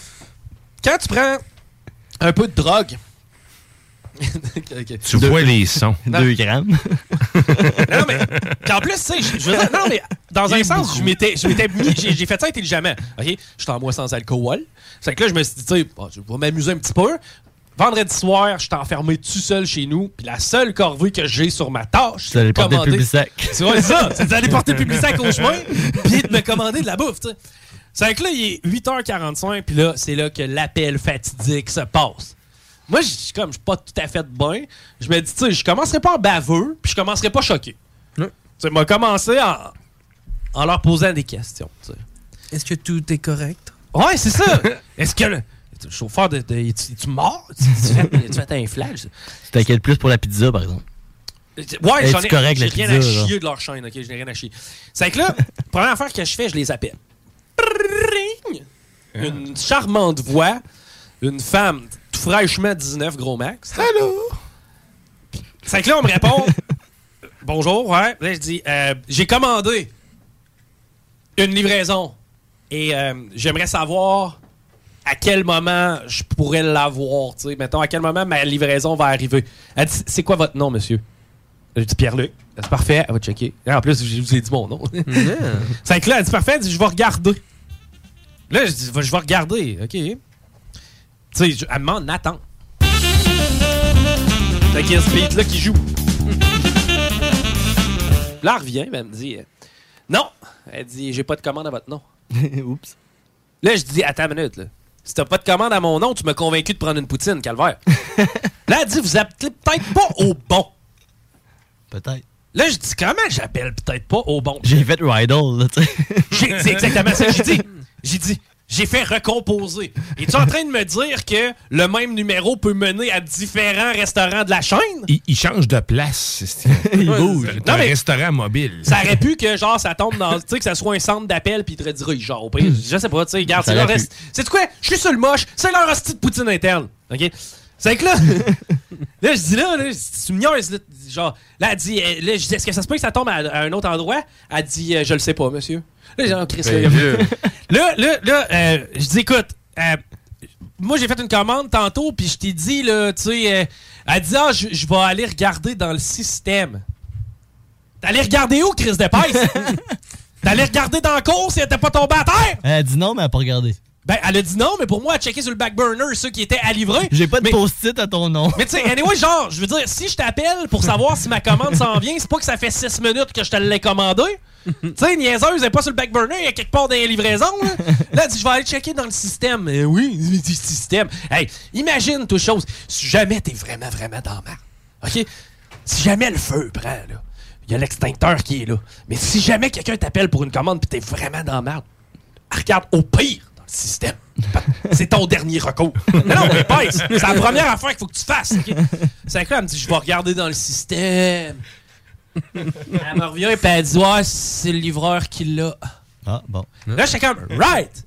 quand tu prends un peu de drogue. (laughs) Tu vois les sons. Non. Deux grammes. (laughs) Non, mais qu'en plus, tu sais, je veux dire, non, mais dans un sens, je m'étais je m'étais mis, j'ai j'ai fait ça intelligemment. OK? Je suis en moi sans alcool. C'est que là, je me suis dit, tu sais, bon, je vais m'amuser un petit peu. Vendredi soir, je suis enfermé tout seul chez nous. Puis la seule corvée que j'ai sur ma tâche, C'est d'aller de porter le commander- Publisac. C'est vrai, ça. C'est d'aller porter le Publisac au chemin, (laughs) puis de me commander de la bouffe, tu sais. C'est que là, il est 8h45, puis là, c'est là que l'appel fatidique se passe. Moi, je suis comme, je suis pas tout à fait bien. Je me dis, tu sais, je commencerai pas en baveux, puis je commencerai pas choqué. Tu sais, m'a commencé en, en leur posant des questions, tu sais. Est-ce que tout est correct? Ouais, c'est ça. (laughs) Est-ce que le, le chauffeur de. de es-tu es-tu mort? Tu tu fais, tu fais un flash? C'était quel plus pour la pizza, par exemple? Ouais, Es-tu j'en ai, correct, j'ai la rien pizza, à chier de leur chaîne, ok? J'ai rien à chier. C'est que là, (laughs) première affaire que je fais, je les appelle. Ring! Une charmante voix, une femme fraîchement 19 gros max. Allô? C'est que là, on me répond Bonjour, ouais. Là, je dis euh, J'ai commandé une livraison et euh, j'aimerais savoir à quel moment je pourrais l'avoir. Tu sais, mettons, à quel moment ma livraison va arriver. Elle dit C'est quoi votre nom, monsieur? Je dis Pierre-Luc. C'est parfait, elle va checker. En plus, je vous ai dit mon nom. (laughs) C'est que là, elle dit Parfait, elle dit Je vais regarder. Là, je dis Je vais regarder. OK. Tu sais, elle me demande Nathan. Fait qu'il y a ce beat-là qui joue. Là, elle revient, elle me dit euh, Non. Elle dit J'ai pas de commande à votre nom. (laughs) Oups. Là, je dis Attends une minute, là. Si t'as pas de commande à mon nom, tu m'as convaincu de prendre une poutine, calvaire. (laughs) là, elle dit Vous appelez peut-être pas au bon. Peut-être. Là, je dis Comment j'appelle peut-être pas au bon? J'ai fait Rydell, là, tu sais. J'ai- C'est exactement ça que j'ai dit. J'ai dit, j'ai fait recomposer. Es-tu en train de me dire que le même numéro peut mener à différents restaurants de la chaîne? Il, il change de place. (laughs) il bouge. C'est Non, un mais- restaurant mobile. Ça aurait pu que, genre, ça tombe dans. Tu sais, que ça soit un centre d'appel, puis il te redirait, genre, au pire, je sais pas, tu sais, regarde, c'est leur. C'est quoi? Je suis sur le moche, c'est leur hostie de poutine interne. OK? C'est que là, (laughs) là, je dis là, là, tu me niaises, là, genre, là, elle dit, euh, là, je dis, est-ce que ça se peut que ça tombe à, à un autre endroit? Elle dit, euh, je le sais pas, monsieur. Là, j'ai dit, oh, Chris, là, Ben, (laughs) là, là, là, euh, je dis, écoute, euh, moi, j'ai fait une commande tantôt, puis je t'ai dit, là, tu sais, euh, elle dit, ah, je je vais aller regarder dans le système. Allé regarder où, Chris? (laughs) T'es allé regarder dans la course et elle était pas tombée à terre? Elle a dit non, mais elle a pas regardé. Ben, elle a dit non, mais pour moi, elle a checké sur le back burner ceux qui étaient à livrer. J'ai pas de Mais- post-it à ton nom. mais tu sais, anyway, genre, je veux dire, si je t'appelle pour savoir si ma commande s'en vient, c'est pas que ça fait 6 minutes que je te l'ai commandé. tu sais, niaiseuse, elle est pas sur le back burner, il y a quelque part dans les livraisons. Là, Là, elle dit, je vais aller checker dans le système. Euh, oui, le système. Hey, imagine, toute chose, si jamais t'es vraiment, vraiment dans merde, OK? Si jamais le feu prend, là, il y a l'extincteur qui est là. Mais si jamais quelqu'un t'appelle pour une commande pis t'es vraiment dans la merde, regarde au pire système. C'est ton dernier recours. (laughs) Non, non, mais pèse. C'est la première (laughs) affaire qu'il faut que tu fasses. ok? C'est là, elle me dit, je vais regarder dans le système. Elle me revient et elle dit, ouais, c'est le livreur qui l'a. Ah, bon. Là, j'étais comme, right!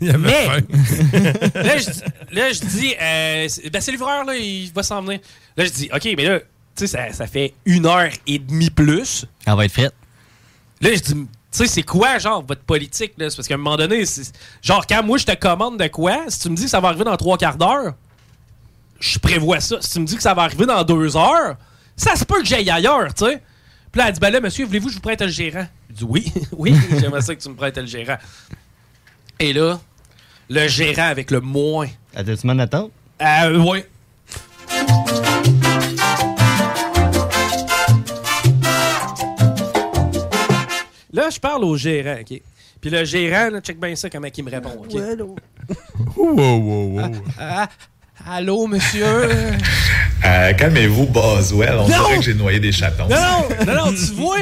Il Mais, (laughs) là, je, dis- là, je dis, euh, c'est- ben, c'est le livreur, là, il va s'en venir. Là, je dis, OK, mais là, tu sais, ça, ça fait une heure et demie plus. Elle va être frette. Là, je dis, sais, c'est quoi, genre, votre politique, là? C'est parce qu'à un moment donné, genre, quand moi, je te commande de quoi, si tu me dis que ça va arriver dans trois quarts d'heure, je prévois ça. Si tu me dis que ça va arriver dans deux heures, ça se peut que j'aille ailleurs, tu sais. Puis là, elle dit, ben là, monsieur, voulez-vous que je vous prête le gérant? Je dis, oui, (laughs) oui, (laughs) j'aimerais ça que tu me prêtes le gérant. Et là, le gérant avec le moins. À deux semaines d'attente? Euh, oui. Là, je parle au gérant, OK? Puis le gérant, là, check bien ça, comment il me répond, OK? Wow, wow, wow. Ah, allô, monsieur? Euh, Calmez-vous, Boswell. On Non! dirait que j'ai noyé des chatons. Non, non, non, non, tu vois,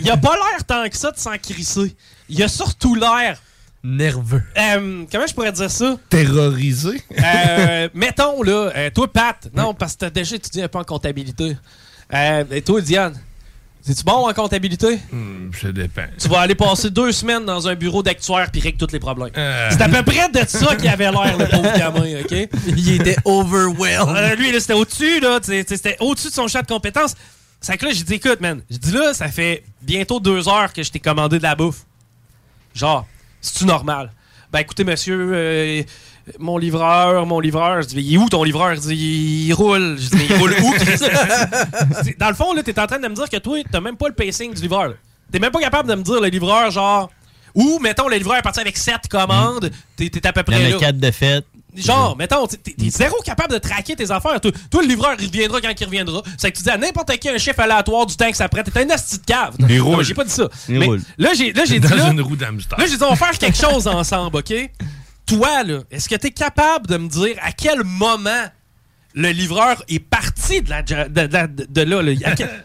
il a pas l'air tant que ça de s'en crisser. Il a surtout l'air... Nerveux. euh, comment je pourrais dire ça? Terrorisé. Euh, (laughs) mettons, là, euh, toi, Pat, non, parce que t'as déjà étudié un peu en comptabilité. Euh, et toi, Diane, C'est-tu bon en comptabilité? Hmm, ça dépend. Tu vas aller passer deux semaines dans un bureau d'actuaire puis règle tous les problèmes. Euh. C'est à peu près de ça qu'il avait l'air, le pauvre gamin, OK? Il était overwhelmed. Euh, lui, là, c'était au-dessus, là. C'était au-dessus de son champ de compétences. C'est que là, j'ai dit, écoute, man, j'ai dit là, ça fait bientôt deux heures que je t'ai commandé de la bouffe. Genre, c'est-tu normal? Ben écoutez, monsieur, euh, mon livreur, mon livreur, je dis, il est où ton livreur? Il roule. Je dis, mais il roule où? (laughs) Dans le fond, là, t'es en train de me dire que toi, t'as même pas le pacing du livreur. T'es même pas capable de me dire le livreur, genre, ou, mettons, le livreur est parti avec sept commandes, t'es t'es à peu près là. a quatre de fête. Genre, mettons, t'es zéro capable de traquer tes affaires. Toi, toi, le livreur, il reviendra quand il reviendra. C'est que tu dis à n'importe qui un chiffre aléatoire du temps que ça prête. T'es un asti de cave. Il roule. J'ai pas dit ça. Il Mais roule. Là, j'ai là, j'ai dit. Dans là- une roue d'hamster. Là, j'ai dit, on va faire quelque chose ensemble, OK? (laughs) Toi, là, est-ce que t'es capable de me dire à quel moment le livreur est parti de, la, de, de- de- de là? Là, À quel-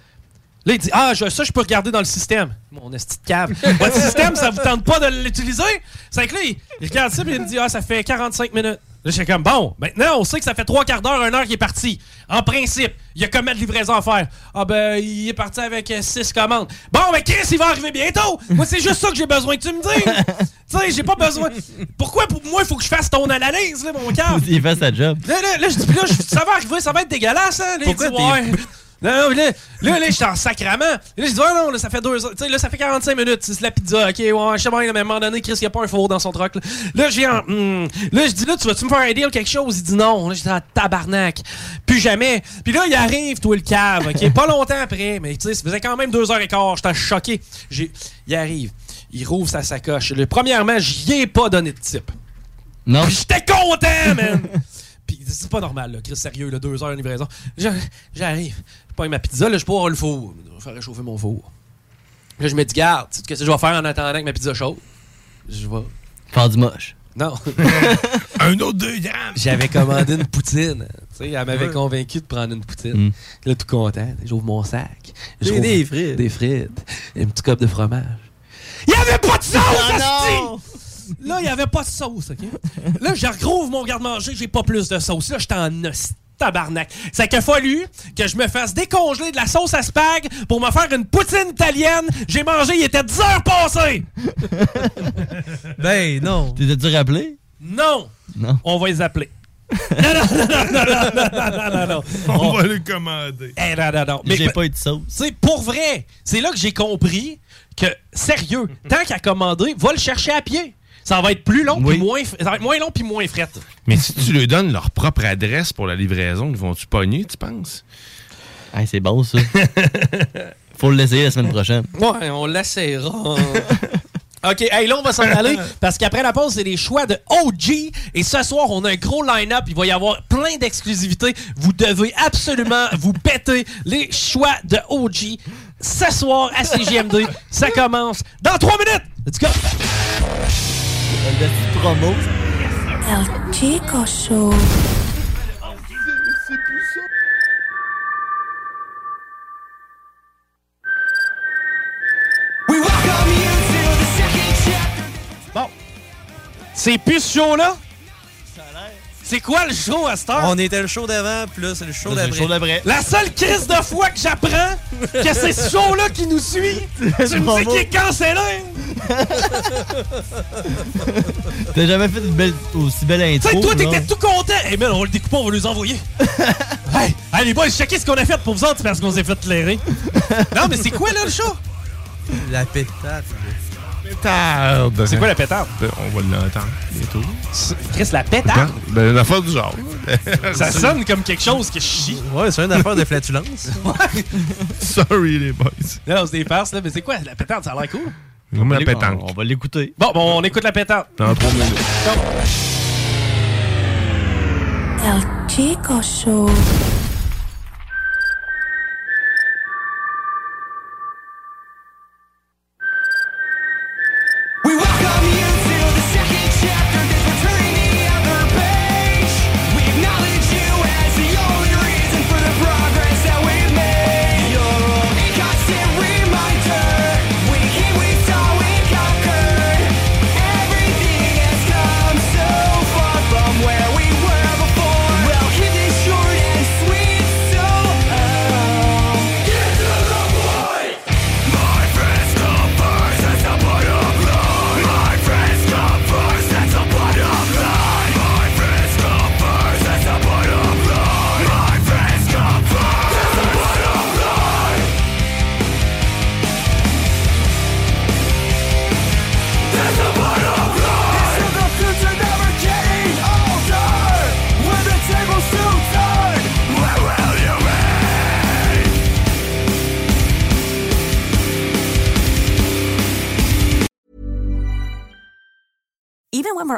Là, il dit Ah, je- ça, je peux regarder dans le système. Mon esti de cave. (laughs) Votre système, ça vous tente pas de l'utiliser? C'est que là, il, il regarde ça et il me dit Ah, ça fait 45 minutes. Là, j'étais comme Bon, maintenant, on sait que ça fait trois quarts d'heure, une heure qu'il est parti. En principe, il y a combien de livraisons à faire? Ah, ben, il est parti avec 6 commandes. Bon, mais Chris, il va arriver bientôt. Moi, c'est juste ça que j'ai besoin que tu me dises. (laughs) tu sais, j'ai pas besoin. Pourquoi pour moi, il faut que je fasse ton analyse, là, mon cave? (laughs) Il fait sa job. Là, là, là, je dis, puis là, ça va arriver, ça va être dégueulasse, hein? Là, Pourquoi. Non, non, là, là, là, j'étais en sacrament. Là, je dis, ah non, là, ça fait deux heures. Tu sais, là, ça fait 45 minutes. C'est la pizza. Ok, ouais, je sais là, mais à un moment donné, Chris, il n'y a pas un four dans son truck. Là, là je viens. hmm. Là, je dis, là, tu vas-tu me faire un deal, quelque chose? Il dit non. Là, j'étais en tabarnak. Plus jamais. Puis là, il arrive, toi, le cave. Ok, pas longtemps après, mais tu sais, ça faisait quand même deux heures et quart. J'étais choqué. J'ai- Il arrive. Il rouvre sa sacoche. Le, premièrement, j'y ai pas donné de type. Non. J'étais content, man! (laughs) Puis c'est pas normal, là, Chris, sérieux, là, deux heures de livraison. J'a- J'arrive, je prends ma pizza, là, je peux avoir le four. Je vais faire réchauffer mon four. Là, je me dis, garde, tu sais ce que je vais faire en attendant que ma pizza chaude? Je vais. Faire du moche. Non. (laughs) Un autre deux. J'avais commandé une poutine. Tu sais, elle m'avait Ouais. convaincu de prendre une poutine. Là, tout content. J'ouvre mon sac. Je Des- frites. Des frites. Un petit cop de fromage. Il n'y avait pas de sauce, asti! Là, il n'y avait pas de sauce, OK? Là, je rouvre mon garde-manger, j'ai pas plus de sauce. Là, j'étais en os- tabarnak. C'est qu'il a fallu que je me fasse décongeler de la sauce à spag pour me faire une poutine italienne. J'ai mangé, il était 10 heures passées! (laughs) ben non. T'étais-tu rappelé? Non. Non. On va les appeler. (laughs) non, non, non, non, non, non, non, (laughs) On, va les commander. Eh, non, non, non. Mais j'ai pas eu de sauce. C'est pour vrai. C'est là que j'ai compris que, sérieux, tant qu'à commander, va le chercher à pied. Ça va être plus long puis moins, f- ça va être moins long puis moins fret. Mais si tu leur donnes leur propre adresse pour la livraison, ils vont-tu pogner, tu penses? Hey, c'est bon, ça. (laughs) Faut le laisser la semaine prochaine. Ouais, on l'essayera. (laughs) OK, hey, là, on va s'en aller parce qu'après la pause, c'est les choix de OG. Et ce soir, on a un gros line-up. Il va y avoir plein d'exclusivités. Vous devez absolument vous péter les choix de OG. Ce soir, à CGMD, ça commence dans trois minutes. Let's go! Le promo. El Chico Show. Bon. C'est plus ce show-là? C'est quoi le show à cette heure? On était le show d'avant, puis là, c'est le show d'après. show d'après. La seule crise de fois que j'apprends que c'est ce show-là qui nous suit, (laughs) tu me dis qu'il est cancellé! T'as jamais fait une belle, aussi belle Tu intro. sais, toi, t'étais tout content! Hey, man, on va le découper, on va nous envoyer! (laughs) hey, hey, les boys, checkez ce qu'on a fait pour vous autres parce qu'on s'est fait clairer. non, mais c'est quoi, là, le show? La pétate. Pétarde. C'est quoi la pétarde? On va l'entendre bientôt. Chris, la pétarde? Ben, une affaire du genre. (laughs) Ça sonne comme quelque chose que je chie. Ouais, c'est une affaire de flatulence. (laughs) Sorry, les boys. Non, c'est des farces, là, mais c'est quoi? La pétarde? Ça a l'air cool. Comme la On- pétanque. On va l'écouter. Bon, bon, on écoute la pétarde. Dans trois minutes. El Chico Show.